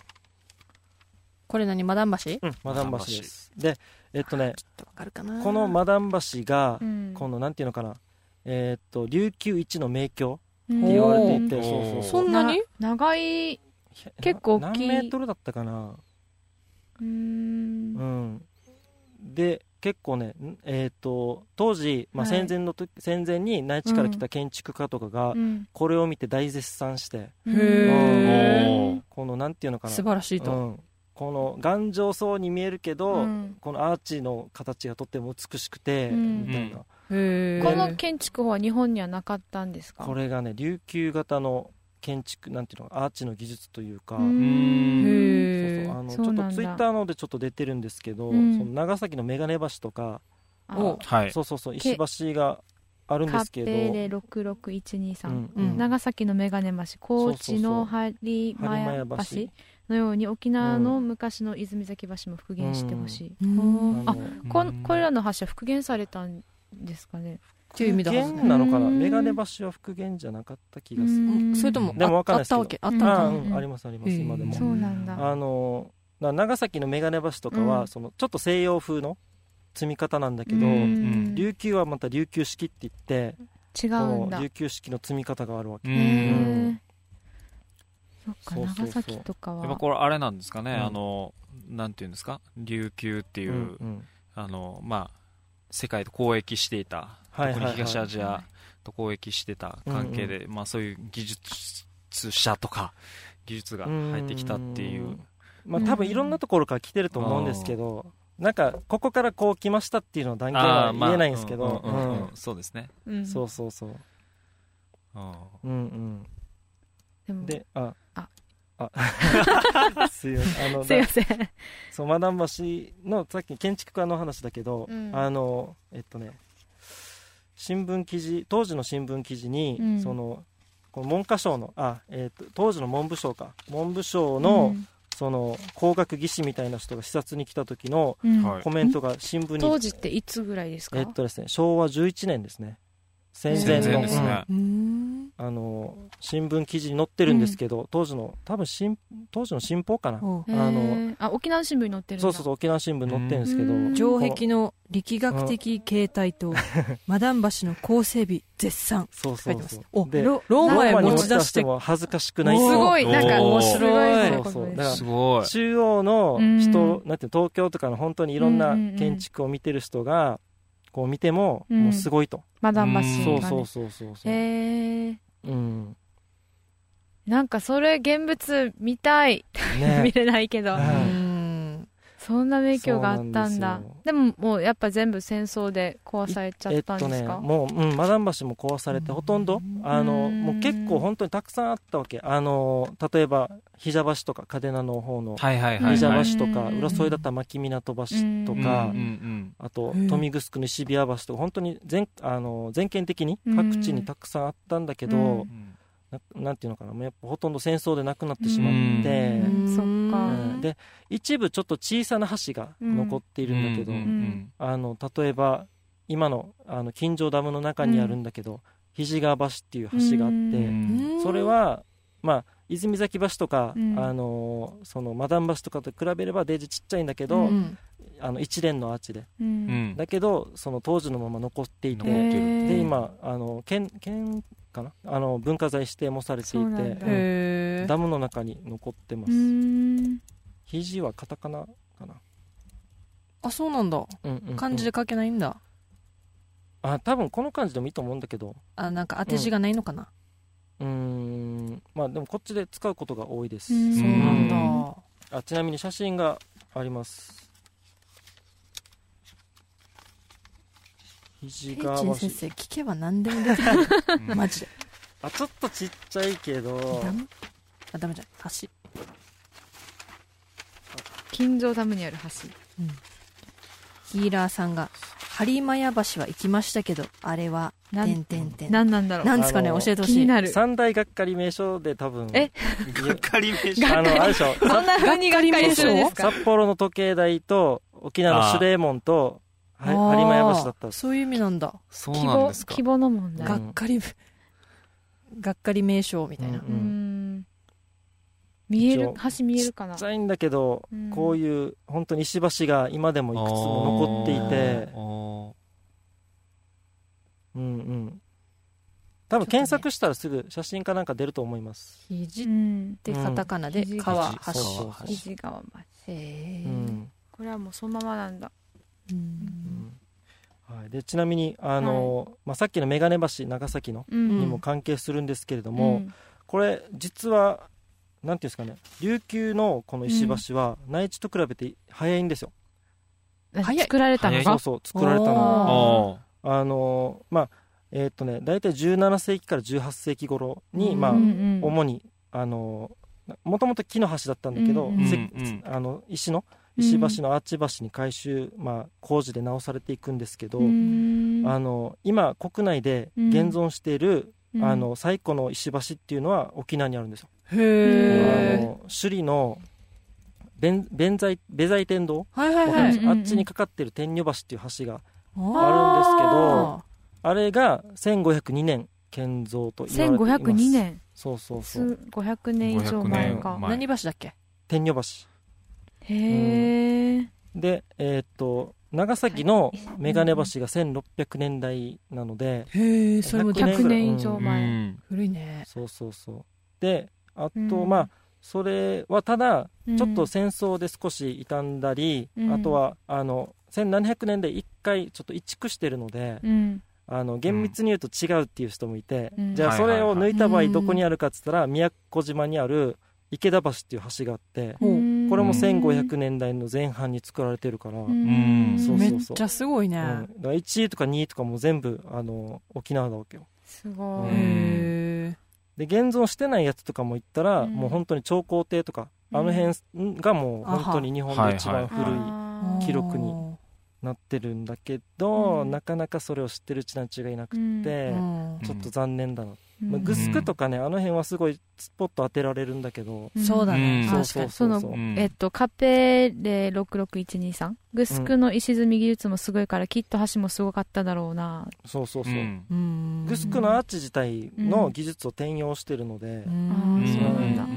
これ何？マダン橋うんマダン橋です。でえっとねわかるかな。このマダン橋が、うん。このなんていうのかな。えーっと琉球一の名橋うんって言われていてそうそうそんなに？な長い？結構大きい。何メートルだったかなうーん。うん。で結構ねんえーっと当時、まあ、はい。戦前の時、戦前に内地から来た建築家とかがうん。これを見て大絶賛して、へー。このなんていうのかな。素晴らしいと。うん、この頑丈そうに見えるけど、うん。このアーチの形がとっても美しくて、うん。みたいな、へこの建築法は日本にはなかったんですか？これがね琉球型の建築なんていうのアーチの技術というか。うーんへー。そうそうあのちょっとツイッターのでちょっと出てるんですけど、うん。その長崎の眼鏡橋とか、はい。そうそうそう石橋があるんですけど。カッペレ66123、うんうん。長崎の眼鏡橋高知の播磨屋橋のように沖縄の昔の泉崎橋も復元してほしい、うん。あこん。これらの橋は復元されたんですかねっていう意味だ。なのかな？うん。眼鏡橋は復元じゃなかった気がする。うん。それともでもわかんないですけど。ああったわけ？あったのかああ、うんうん、ありますあります今でも。そうなんだ。あのな長崎の眼鏡橋とかは、うん。そのちょっと西洋風の積み方なんだけど、うん。琉球はまた琉球式って言って違こうんだ。の琉球式の積み方があるわけ、そっかそうそうそう。長崎とかやっぱはこれあれなんですかね、うん。あのなんていうんですか？琉球っていう、うんうん。あのまあ世界と交易していたはいはいはい。特に東アジアと交易してた関係で、まあ、そういう技術者とか技術が入ってきたっていう。まあ多分いろんなところから来てると思うんですけど、なんかここからこう来ましたっていうのは断言は言えないんですけど、うんうんそうですね、うん。そうそうそう。うん。うんでもうんでああ。あ すいません。あのすいまだせん。そうマダン橋のさっき建築家の話だけど、うん。あのえっとね新聞記事当時の新聞記事に、うん。そのこの文科省のあ、えっと当時の文部省か。文部省の、その工学技師みたいな人が視察に来た時のコメントが新聞に、当時っていつぐらいですか？えっとですね昭和11年ですね戦前戦の前ですね、うん。あの新聞記事に載ってるんですけど、当時の多分新当時の新報かな。おうへー。あ沖縄新聞に載ってるそうそうそう沖縄新聞載ってるんですけど。うん。城壁の力学的形態と マダン橋の構成美絶賛。そう書いてます。そうそうおでロローマへ持持ち出して。ても恥ずかしくない。すごい。なんか面す白い。そうそうだからすごい。中央の人、なんていうの東京とかの本当にいろんなうんうんうん。建築を見てる人がこう見ても、うん。もうすごいと、マダン橋うん。がねそうそうそうそうそう、へえうん。なんかそれ現物見たい。見ねれないけど。ううんんそんな名鏡があったんだ。でももうやっぱ全部戦争で壊されちゃったんですか、えっとねもう、うん、マダン橋も壊されてほとんどあのもう結構本当にたくさんあったわけ。あの例えば膝橋とか嘉手納の方のはいはいはい膝はい。橋とかうん。浦添だったら牧港橋とうんかうんうん。あと豊見城の石ビア橋とか本当に全あの全県的に各地にたくさんあったんだけど、うんうんななんていうのかなもうやっぱほとんど戦争でなくなってしまって、うん。そっか。うん。で一部ちょっと小さな橋が残っているんだけど、あの例えば今のあの金城ダムの中にあるんだけど、肘川橋っていう橋があって、うん。それはまあ泉崎橋とか、うん。あのそのマダン橋とかと比べればデージちっちゃいんだけど、ううん。あの一連のアーチで。ううん。んだけどその当時のまま残っていて、残ってるで今あの県県かな？あの文化財指定もされていて、そうなんダムの中に残ってます、うん。肘はカタカナかな、あそうなんだ。うんうんうん。漢字で書けないんだ。あ多分この漢字でもいいと思うんだけど。あなんか当て字がないのかな？うーん。まあでもこっちで使うことが多いです、うんそうなんだ。あちなみに写真があります肘ペ川橋イチン先生聞けば何でも出てくるマジで。あちょっとちっちゃいけど。ダメ？あダメじゃん。橋。金城ダムにある橋。ヒーラーさんが播磨屋橋は行きましたけどあれはなんてんてんてん。何なんだろう。なんですかね？教えてほしい。気になる。三大がっかり名称で多分え？がっかり名あのあれでしょ。そんな風にがっかりするんですか？札幌の時計台と沖縄の守礼門とは播磨屋橋だった。そういう意味なんだ。そうなんですか。規模の問題うん。がっかりがっかり名称みたいな、うん。うん。見える橋見えるかな。ちっちゃいんだけど、うん。こういう本当に石橋が今でもいくつも残っていて。うん。うん多分検索したらすぐ写真かなんか出ると思います、肘っうん。てカタカナでうん。川肘橋そうそう。そう肘川橋。へえ、うん。これはもうそのままなんだ。うんはい、でちなみにあの、まあ、さっきの眼鏡橋長崎のうん。にも関係するんですけれども、うん。これ実はなんていうんですかね琉球のこの石橋は内地と比べて早いんですよ、あ早い。作られたのそうそう作られたのあのまあえっ、とね大体17世紀から18世紀頃に、まあうんうん。主にあのもともと木の橋だったんだけど、うんうんあの石の石橋のアーチ橋に改修、まあ、工事で直されていくんですけど、うん。あの今国内で現存している、うん。あの最古の石橋っていうのは沖縄にあるんですよ、へえあの首里の弁弁財ベザイ天堂、はいはいはい。あっちにかかってる天女橋っていう橋がああるんですけどあれが1502年建造と言われています。1502年。そうそうそすう500年以上前500か何橋だっけ？天女橋へえでえーっと長崎の眼鏡橋が1600年代なので、へえそれも100 100年以上う前ん。古いね。そうそうそう。であと、うん。まあそれはただうん。ちょっと戦争で少し傷んだり、うん。あとはあの1700年で1回ちょっと移築してるので、うん。あの厳密に言うと違うっていう人もいて、うん。じゃあそれを抜いた場合はいはいはいどこにあるかっつったら宮古島にある池田橋っていう橋があってう。んこれも1500年代の前半に作られてるから、うん。うん。そうめっちゃすごいね。だから1位とか2位とかも全部あの沖縄だわけよ。すごい。うん。へで現存してないやつとかも言ったら、うん。もう本当に長江艇とか、あの辺がもう本当に日本で一番古い記録になってるんだけど、うん。なかなかそれを知ってるうちなんちがいなくうん。て、うん。ちょっと残念だな、うん。まあ、グスクとかねあの辺はすごいスポット当てられるんだけど、そうだね。うん確かにそう。そのそううん。えっと、カペレ66123グスクの石積み技術もすごいから、きっと橋もすごかっただろうな。そうそうそう、グスクのアーチ自体の技術を転用してるので、うん。そうなんだ。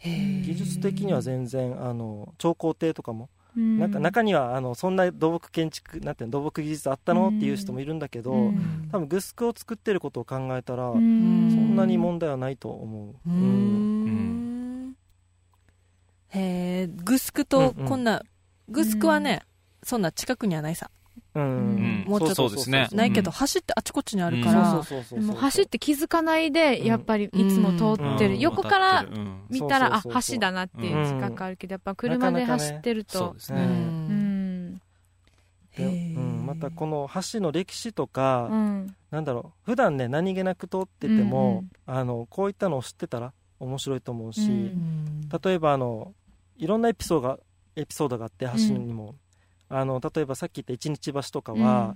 技術的には全然あの長江艇とかもうん。なんか中にはあのそんな土木建築なんていうの土木技術あったの？っていう人もいるんだけど、うん。多分グスクを作ってることを考えたら、うん。そんなに問題はないと思う、うへえグスクとこんなグスクはねそんな近くにはないさもうちょっと。そうですね。ないけどうん。橋ってあちこちにあるかうん。ら走って気づかないでやっぱりいつも通ってる、うん。横からうん。見たらあ橋だなっていう自覚あるけどやっぱ車で走ってると。またこの橋の歴史とか、うん。なんだろう。普段ね何気なく通ってても、あのこういったのを知ってたら面白いと思うし、うん。例えばあのいろんなエピソードがエピソードがあって橋にも、あの例えばさっき言った一日橋とかは、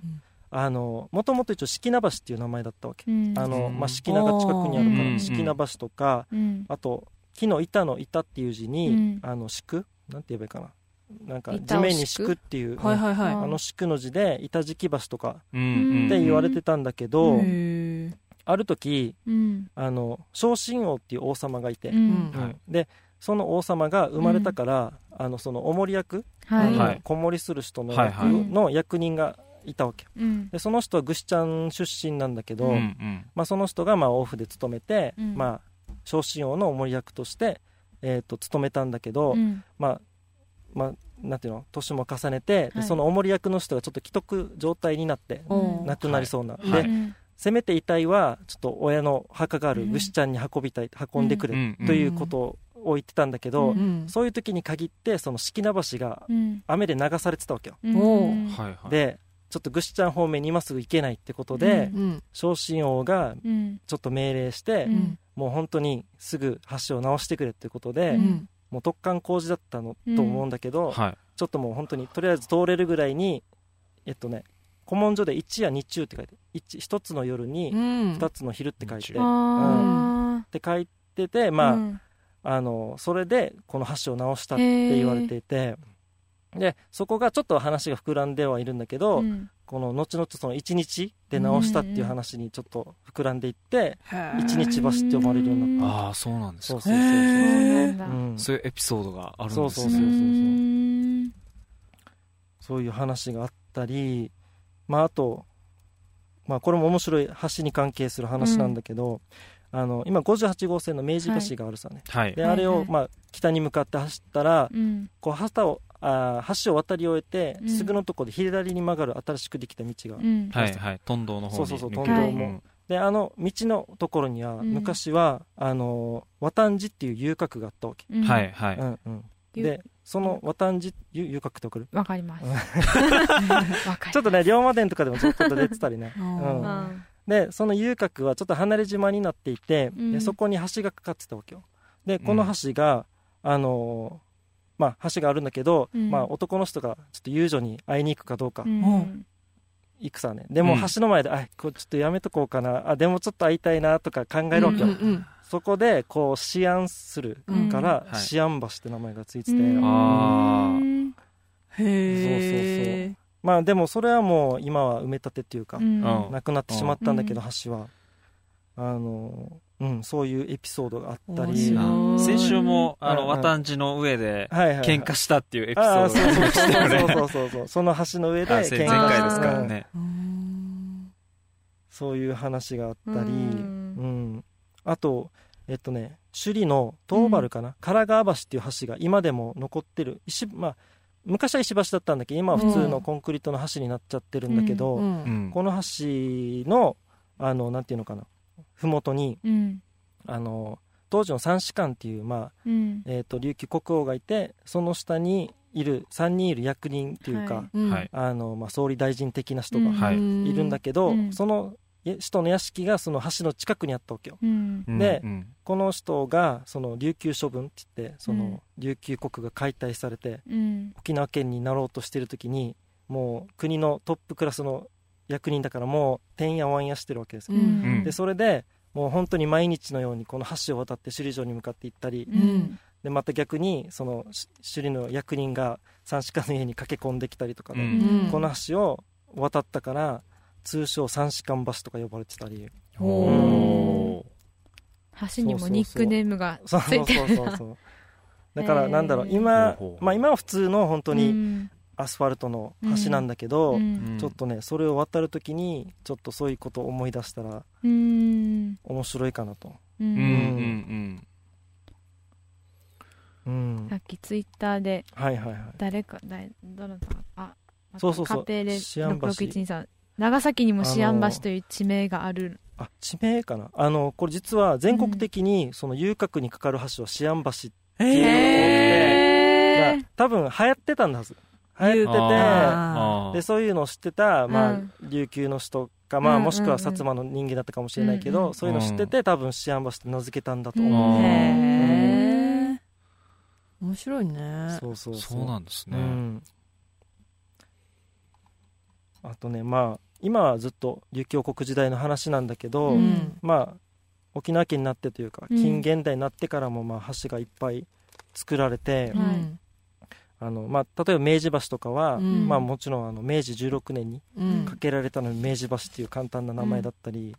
あのもともと一応式名橋っていう名前だったわけ、うん。あのうん。まあ、式名が近くにあるかうんら式名橋とか、うん。あと木の板の板っていう字に、うん。あの敷くなんて言えばいいかな。なんか地面に敷くっていう、はいはいはい。あの敷くの字で板敷き橋とかうんって言われてたんだけど、ある時うん。あの昇進王っていう王様がいて、うん。うん。はい。でその王様が生まれたから、あのそのお守り役、はい。子守りする人の役はいはい。の役人がいたわけ。うん。でその人はグシちゃん出身なんだけど、うんうん。まあ、その人がまあ王府で務めて、うん。まあ、昇進王のお守り役として、えー、と務めたんだけど、うん。まあまあなんていうの年も重ねて、ではい。そのお守り役の人がちょっと既得状態になって亡くなりそうな、はい。で、うん。せめて遺体はちょっと親の墓があうんるグシちゃんに運びたい運んでくれうん。ということを言ってたんだけど、うんうん。そういう時に限ってその式名橋がうん。雨で流されてたわけよ、でちょっとグシちゃん方面に今すぐ行けないってことで、うんうん。昇進王がうん。ちょっと命令して、うん。もう本当にすぐ橋を直してくれっていうことで、うん。もう突貫工事だったのと思うんだけど、はい。ちょっともう本当にとりあえず通れるぐらいにえっとね古文書で一夜日中って書いて一一つの夜にうん。二つの昼って書いて、うん。あって書いててーまあ、うんあのそれでこの橋を直したって言われていてでそこがちょっと話が膨らんではいるんだけど、うん。この後々その一日で直したっていう話にちょっと膨らんでいって、一日橋って呼ばれるようになっああそうなんですかそうそうそうそう。うんそういうエピソードがあるんですそうそうねそうそうう。んそういう話があったり、まあ、あと、まあ、これも面白い橋に関係する話なんだけど、あの今58号線の明治橋があるさね、はい。ではい。はいあれを、まあ、北に向かって走ったら、うん。こう旗をあー橋を渡り終えて、うん。すぐのところで左に曲がる新しくできた道が、うん。はいはい。ト道の方に。そうそうそう抜けるトンドも。であの道のところには、うん。昔はあの渡んじっていう遊郭があったわけ、うん。はいはい。うんうん、ゆでその綿んじ遊遊郭ってわかる わかります。ちょっとね龍馬伝とかでもちょっと出てたりね、うん、でその遊郭はちょっと離れ島になっていて、うん。でそこに橋がかかってたわけよ。でこの橋が、あのーまあ橋があるんだけど、うん。まあ男の人がちょっと遊女に会いに行くかどうか、うん。行くさね。でもうん。橋の前で、あこれちょっとやめとこうかな。あでもちょっと会いたいなとか考えるわけよ、うんうんそこでこう思案するから、思案橋って名前がついてて、うん。あうんへえまあでもそれはもう今は埋め立てっていうか、うん。うん。なくなってしまったんだけど、う橋は。あのうんそういうエピソードがあった面り先週もあのうんうん。じの上で喧嘩したっていうエピソードがありましたよねそうそうそうそう。その橋の上であせ前喧嘩回ですからうんね。うん。そういう話があったり、ううん。んあとえっとね首里の東原かな、唐川橋っていう橋が今でも残ってる。石まあ昔は石橋だったんだけど今は普通のコンクリートの橋になっちゃってるんだけど、うん。うん。この橋のあのなんていうのかな麓にうん。あの当時の三士官っていう、まあうん。えー、と琉球国王がいてその下にいる3人いる役人っていうか、はい。あのまあ、総理大臣的な人がい。いるんだけど、うん。そのえ人の屋敷がその橋の近くにあったわけよ。うん。うんでうん。この人がその琉球処分って言ってそうん。の琉球国が解体されてうん。沖縄県になろうとしてる時にもう国のトップクラスの役人だからもうてんやわんやしてるわけですよ、うん。でそれでもう本当に毎日のようにこの橋を渡って首里城に向かって行ったり、うん。でまた逆にそのし首里の役人が三士官の家に駆け込んできたりとかうで、ん。この橋を渡ったから通称三士官橋とか呼ばれてたり。橋にもニックネームがつそうそういてる。そうそうそう だからなんだろう今まあ今は普通の本当うにん。アスファルトの橋なんだけど、うん。ちょっとねそれを渡る時にちょっとそういうことを思い出したらうん。面白いかなと、ううんんうん。うん。さっきツイッターではいはいはい。誰か誰どなたあそうそうそう。家庭でシアン橋。6612さん長崎にもシアン橋という地名がある。あ地名かな？あのこれ実は全国的にその遊郭にかかる橋はシアン橋っていうのが多くて、へまあ多分流行ってたんだはず。流行っててでそういうのを知ってた、まあうん。琉球の人か、まあ、うんもしくはうんうん薩摩の人間だったかもしれないけど、うんうんそういうの知ってて多分シアン橋って名付けたんだとう。ん。思う、あへえ面白いね。そうそうそう。そうなんですね。うんあとねまあ今はずっと琉球王国時代の話なんだけど、うん。まあ沖縄県になってというかうん。近現代になってからもまあ橋がいっぱい作られて、うんうんあのまあ、例えば明治橋とかは、うん。まあ、もちろんあの明治16年にうん。架けられたのに明治橋っていう簡単な名前だったり、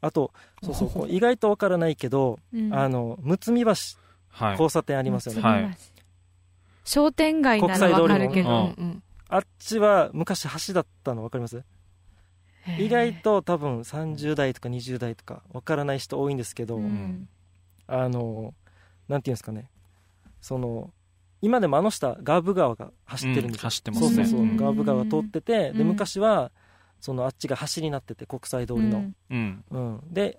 あとそうそうこう意外とわからないけど、うん。あのむみ橋はい。交差点ありますよね、はい商店街ならわかるけ国際通りのどうんあっちは昔橋だったの分かります？意外と多分30代とか20代とか分からない人多いんですけど、うん。あのなんていうんですかね。その今でもあの下ガーブ川が走ってるんですよ、うん走ってますね。そうそうそう、うん。ガーブ川が通ってて、でうん。昔はそのあっちが橋になってて国際通りの、うん。うん。で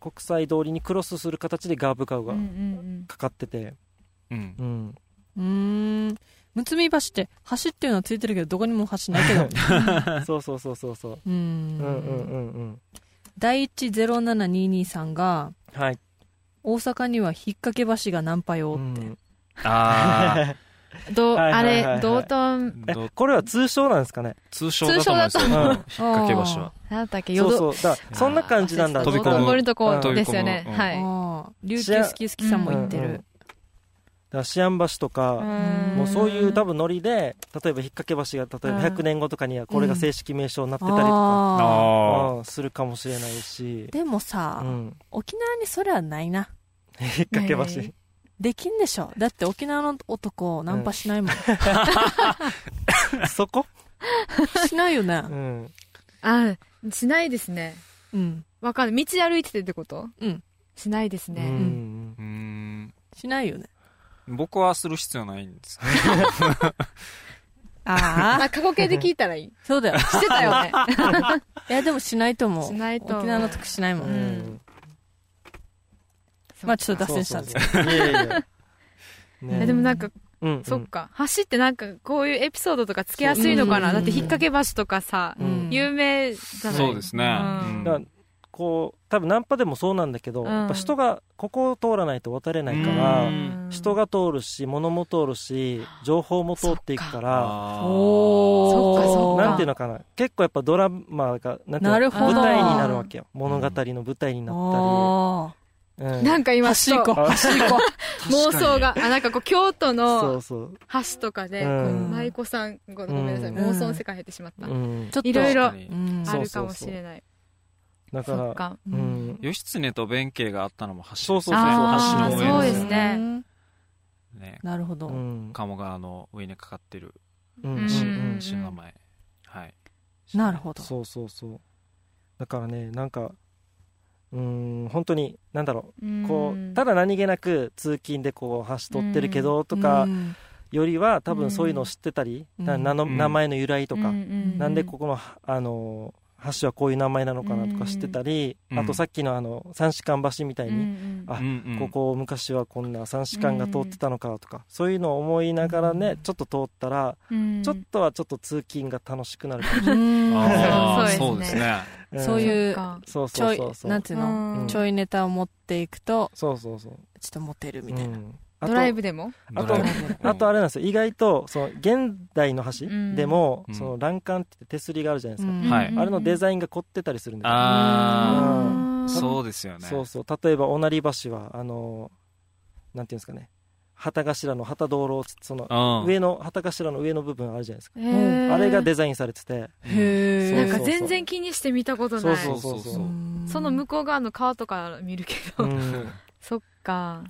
国際通りにクロスする形でガーブ川がかかってて、うん。うん。うーんむつみ橋って橋っていうのはついてるけどどこにも橋ないけど。そうそうそうそうそう。うーん。うんうんうんうん第107223さんがはい、大阪には引っ掛け橋がナンパよって、うん。あ どはいはいはいはい。れ道頓。これは通称なんですかね？通称だと思うんですよ。引 っ掛け橋は。なんだっけそう淀そう。だそんな感じなんだ。飛び込む。道頓堀のとこうんですよね。はい。ああ琉球好き好きさんも言ってるうんうんだからシアン橋とか、もうそういう多分ノリで例えば引っ掛け橋が例えば100年後とかにはこれが正式名称になってたりとか、ああうんするかもしれないし。ー、でもさ、うん、沖縄にそれはないな。引っ掛け橋。できんでしょ。だって沖縄の男ナンパしないもん、そこ、しないよね。うん、あしないですね。うん。わかんない道歩いててってこと？うん。しないですうねん。ーうん。しないよね僕はする必要ないんですあああ過去形で聞いたらいい。そうだよしてたよね。いやでもしないと思うしないと。沖縄の時しないもん、うん。まあちょっと脱線したんですけど。いやいやいや。でもなんか、そっか。橋ってなんかこういうエピソードとかつけやすいのかな、だって引っ掛け橋とかさ、うん。有名じゃない？そうですねこう多分ナンパでもそうなんだけど、うん。やっぱ人がここを通らないと渡れないから、うん。人が通るし物も通るし情報も通っていくからそっかそっか。なんていうのかな。結構やっぱドラマがなんていうのなるほど。舞台になるわけよ。物語の舞台になっあたり、うん。なんか今橋行こう。妄想があなんかこう京都そのうそう、橋とかで、舞妓さんごごめんなさい、うん。妄想の世界入ってしまった、うん。う、ちょっといろいろあるかもしれないだからうん。義経と弁慶があったのも橋そうそうそう橋の上そうですね。うんね。なるほど。うん。鴨川の上にかかってるうん。うんの名前はい。なるほど。そうそうそう。だからねなんかうん本当になんだろう。こうただ何気なく通勤でこう橋取ってるけどとかうん。よりは多分そういうのを知ってたり、うん。な名前の由来とか、うんなんでここのあの橋はこういう名前なのかなとか知ってたり、うん。あとさっきのあの三子間橋みたいに、うんあうんうん。ここ昔はこんな三子間が通ってたのかとか、そういうのを思いながらねちょっと通ったら、うん。ちょっとはちょっと通勤が楽しくなるかもしれうん。あーそそううですね。そういうそうちょいそうそうそうなんていうの？うん。ちょいネタを持っていくとそうそうそう。ちょっとモテるみたいなドライブでも？あとあとあれなんですよ。意外とその現代の橋？うん。でも、うん。その欄干って手すりがあるじゃないですか、うん。はいあれのデザインが凝ってたりするんですよ。あうん。あそうですよね。そうそう。例えば御成橋はあのなんていうんですかね。旗頭の旗道路をそのうん。上の旗頭の上の部分あるじゃないですか、あれがデザインされてて。へえなんか全然気にして見たことない。そうそうそうそう。その向こう側の川とか見るけど、うん。そっか、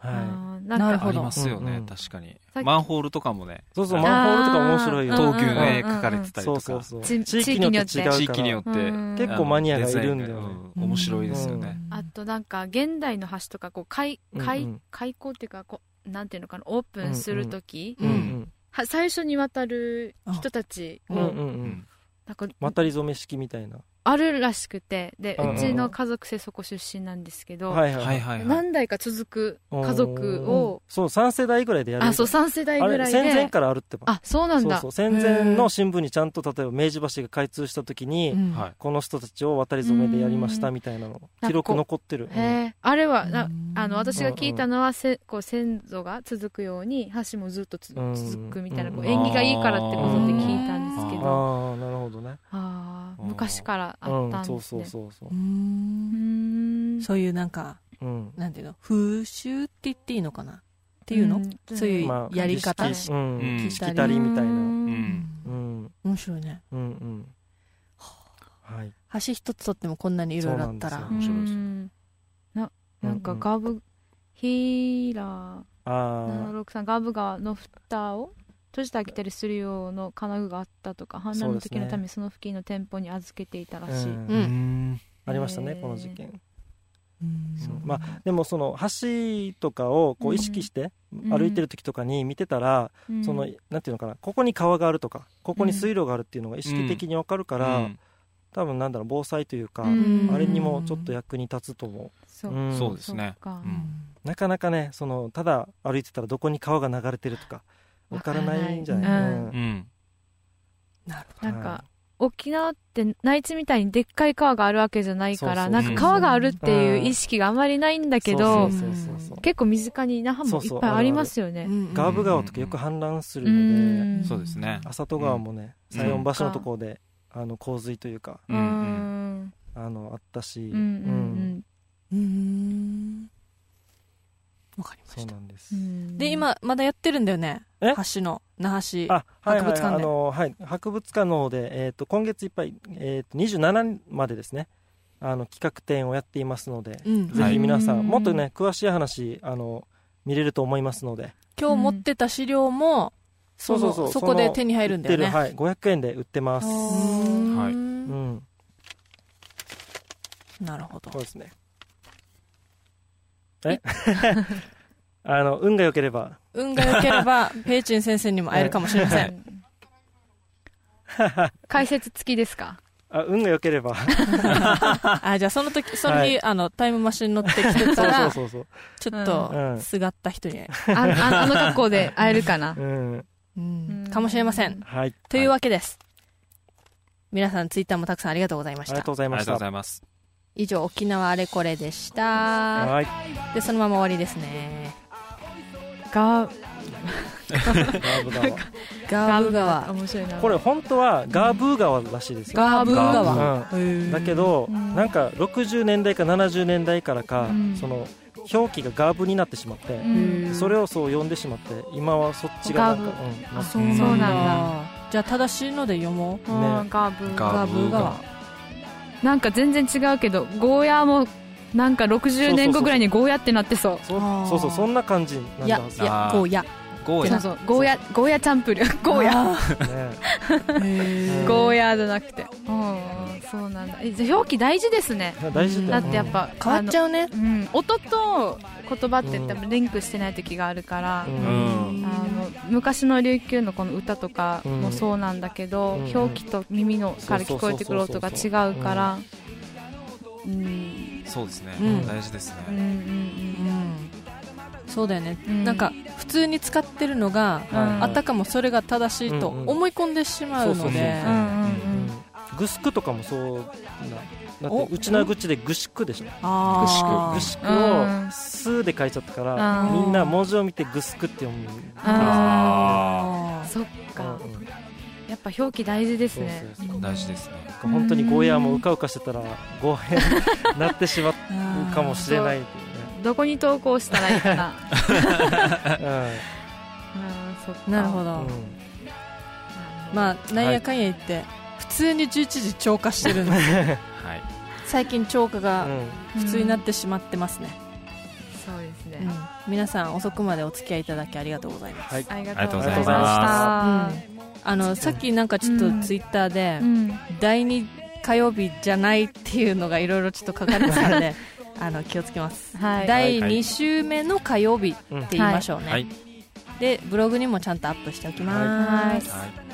はあーなんかなるほど。ありますよねうんうん。確かに。マンホールとかもね。いそうそうあマンホールとか面白いよ東急の絵うんうんうん。描かれてたりそとか。うそうそう。ち地域によって違うから地域によって。うん。結構マニアがいるんだよね。うん。面白いですよね。あとなんか現代の橋とかこう開開、うんうん。開口っていうかこうなんていうのかなオープンするとき、うんうん。は最初に渡る人たちうんうんううんん。なんか渡り初め式みたいなあるらしくてでうちの家族でそこ出身なんですけど、はいはいはい。はいはい何代か続く家族をそう3世代ぐらいでやる。あそう3世代あれぐらい戦前でからあるってばあそうなんだ。そうそう。戦前の新聞にちゃんと例えば明治橋が開通した時に、うん。はいこの人たちを渡り初めでやりましたうんみたいなの。記録残ってる、へえあれはなうん。あの私が聞いたのはせこう先祖が続くように橋もずっと続くみたいなこううん縁起がいいからってことで聞いたんですけうんどああなるほどね。あ昔からあうんったんそうですねそうそうそう。う、うん。んそういうなんかうん。なんていうの？風習って言っていいのかな？っていうの、うん。そういうまあやり方、儀式うん。うん。しきたりみたいな。ううん。うん。うん。面白いね。うんうん。はい。橋一つとってもこんなにいろいろあったら。面白いですうん。ななんかうんうん。ガブヒーラー。あ763ガブ川の蓋を？閉じてあげたりする用の金具があったとか氾濫の時のためにその付近の店舗に預けていたあ、らしい、うん。うん。ありましたねこの事件。まあでもその橋とかをこう意識してん。歩いてる時とかに見てたら、うん。そのなんていうのかなここに川があるとかここに水路があるっていうのが意識的に分かるから、うん。多分なんだろう防災というか、うん。あれにもちょっと役に立つと思そう。う、ん。そうですね。なかなかねそのただ歩いてたらどこに川が流れてるとか分からないんじゃない？わからない。うん。うん。なるなんか沖縄って内地みたいにでっかい川があるわけじゃないからなんか川があるっていう意識があまりないんだけそどうそうそうそう結構身近に那覇もいっぱいありますよねガーブ川とかよく氾濫するうので、んそうですね浅戸川もねうん西園橋のところで、あの洪水というかあのあったし、うんうんうんわかりました。そうなんです、うん。で今まだやってるんだよね？え？橋の那覇市。あはいはい。博物館で。あのはい。博物館の方で、えー、と今月いっぱい、えー、と27までですね。あの企画展をやっていますので、うん。ぜひ皆さん、はいもっとね詳しい話あの見れると思いますので。今日持ってた資料もそのそうそう。そうそこで手に入るんだよね。売ってるはい、500円で売ってます、うんはいうん、なるほど。そうですねえ？あの運が良ければ。運が良ければペイチン先生にも会えるかもしれません。解説付きですか？あ運が良ければ。あじゃあその時その日、はい。あのタイムマシンに乗ってきてたそうらそうそう。ちょっうとん。すがった人に、あああの格好で会えるかな？そう、うん、うん。うんかもしれません。はい。というわけです、皆さんツイッターもたくさんありがとうございまありがした。ありがとうとうございました。ございます以上沖縄あれこれでした。はい。でそのまま終わりですね。がガーブ川。ガーブ川。面白いな。これ本当はガーブー川らしいですよ、ガーブ川。うん。だけど、うん。なんか60年代か70年代からか、うん。その表記がガーブになってしまって、うん。それをそう呼んでしまって今はそっちがなんか、ガうんそうなんだ。じゃあ正しいので読もう。うんガーブガガーブ川なんか全然違うけどゴーヤーもなんか60年後ぐらいにゴーヤってなってそう。そうそうそうそんな感じなんいやだはずいやあー。こうやゴーヤ。そうそう。ゴーヤゴーヤチャンプル。ー ゴー。ヤ ゴーヤーじゃなくて。うんそうなんだ。えじゃあ表記大事ですね。大事だってやっぱ変わっちゃうね。うん。音と言葉って多分リンクしてない時があるから、うん。うん。あの昔の琉球のこの歌とかもそうなんだけど、うん。表記と耳のから聞こえてくる音が違うから。うん。そうですね、うん。大事ですね、うんうん。うんそうだよね、うん。なんか普通に使ってるのが、うんあたかもそれが正しいと思い込んでしまうので、グスクとかもそうなだおってうちなぐちでグシクでしょ。あグシーク。グシクうん。をスーで書いちゃったかうらん。みんな文字を見てグスクって読むあそっか、うんうん。やっぱ表記大事ですそうねそうそう。大事ですね。本当にゴーヤーもうかうかしてたらゴーヤーになってしまうーかもしれないどこに投稿したらいいかな。なるほど、うん。うんまあなんやかんや言って、普通に11時超過してるんです はい。最近超過がうん。普通になってしまってますね、そうですね、うん。皆さん遅くまでお付き合いいただきありがとうございます、はい。ありがとうございまましうん。あのさっきなんかちょっとツイッターで、たうん。第2火曜日じゃないっていうのがいろいろちょっと書かれてたので あの気をつけます、はい。第2週目の火曜日って言いましょうね、はい。でブログにもちゃんとアップしておきます。はい。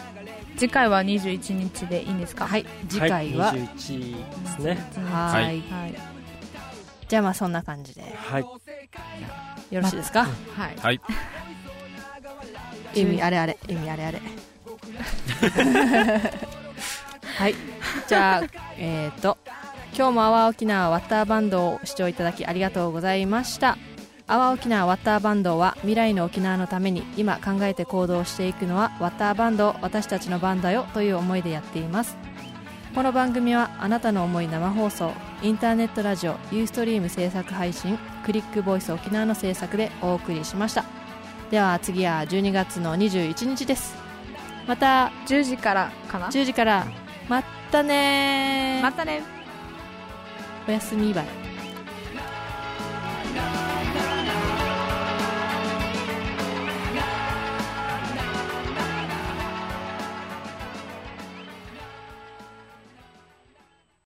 次回は21日でいいんですか？はい、次回は、い、21ですね。ははい。いはい。じゃあまあそんな感じで。はい。よろしいですか、はい。はい。意味あれあれ。意味あれあれ。はい。じゃあえっ、と今日も阿波沖縄ワッターバンドを視聴いただきありがとうございました。阿波沖縄ワッターバンドは未来の沖縄のために今考えて行動していくのはワッターバンド私たちのバンドよという思いでやっています。この番組はあなたの思い生放送インターネットラジオユーストリーム制作配信クリックボイス沖縄の制作でお送りしました。では次は12月の21日です。また10時からかな？10時から。またねー。またねおやすみバイ。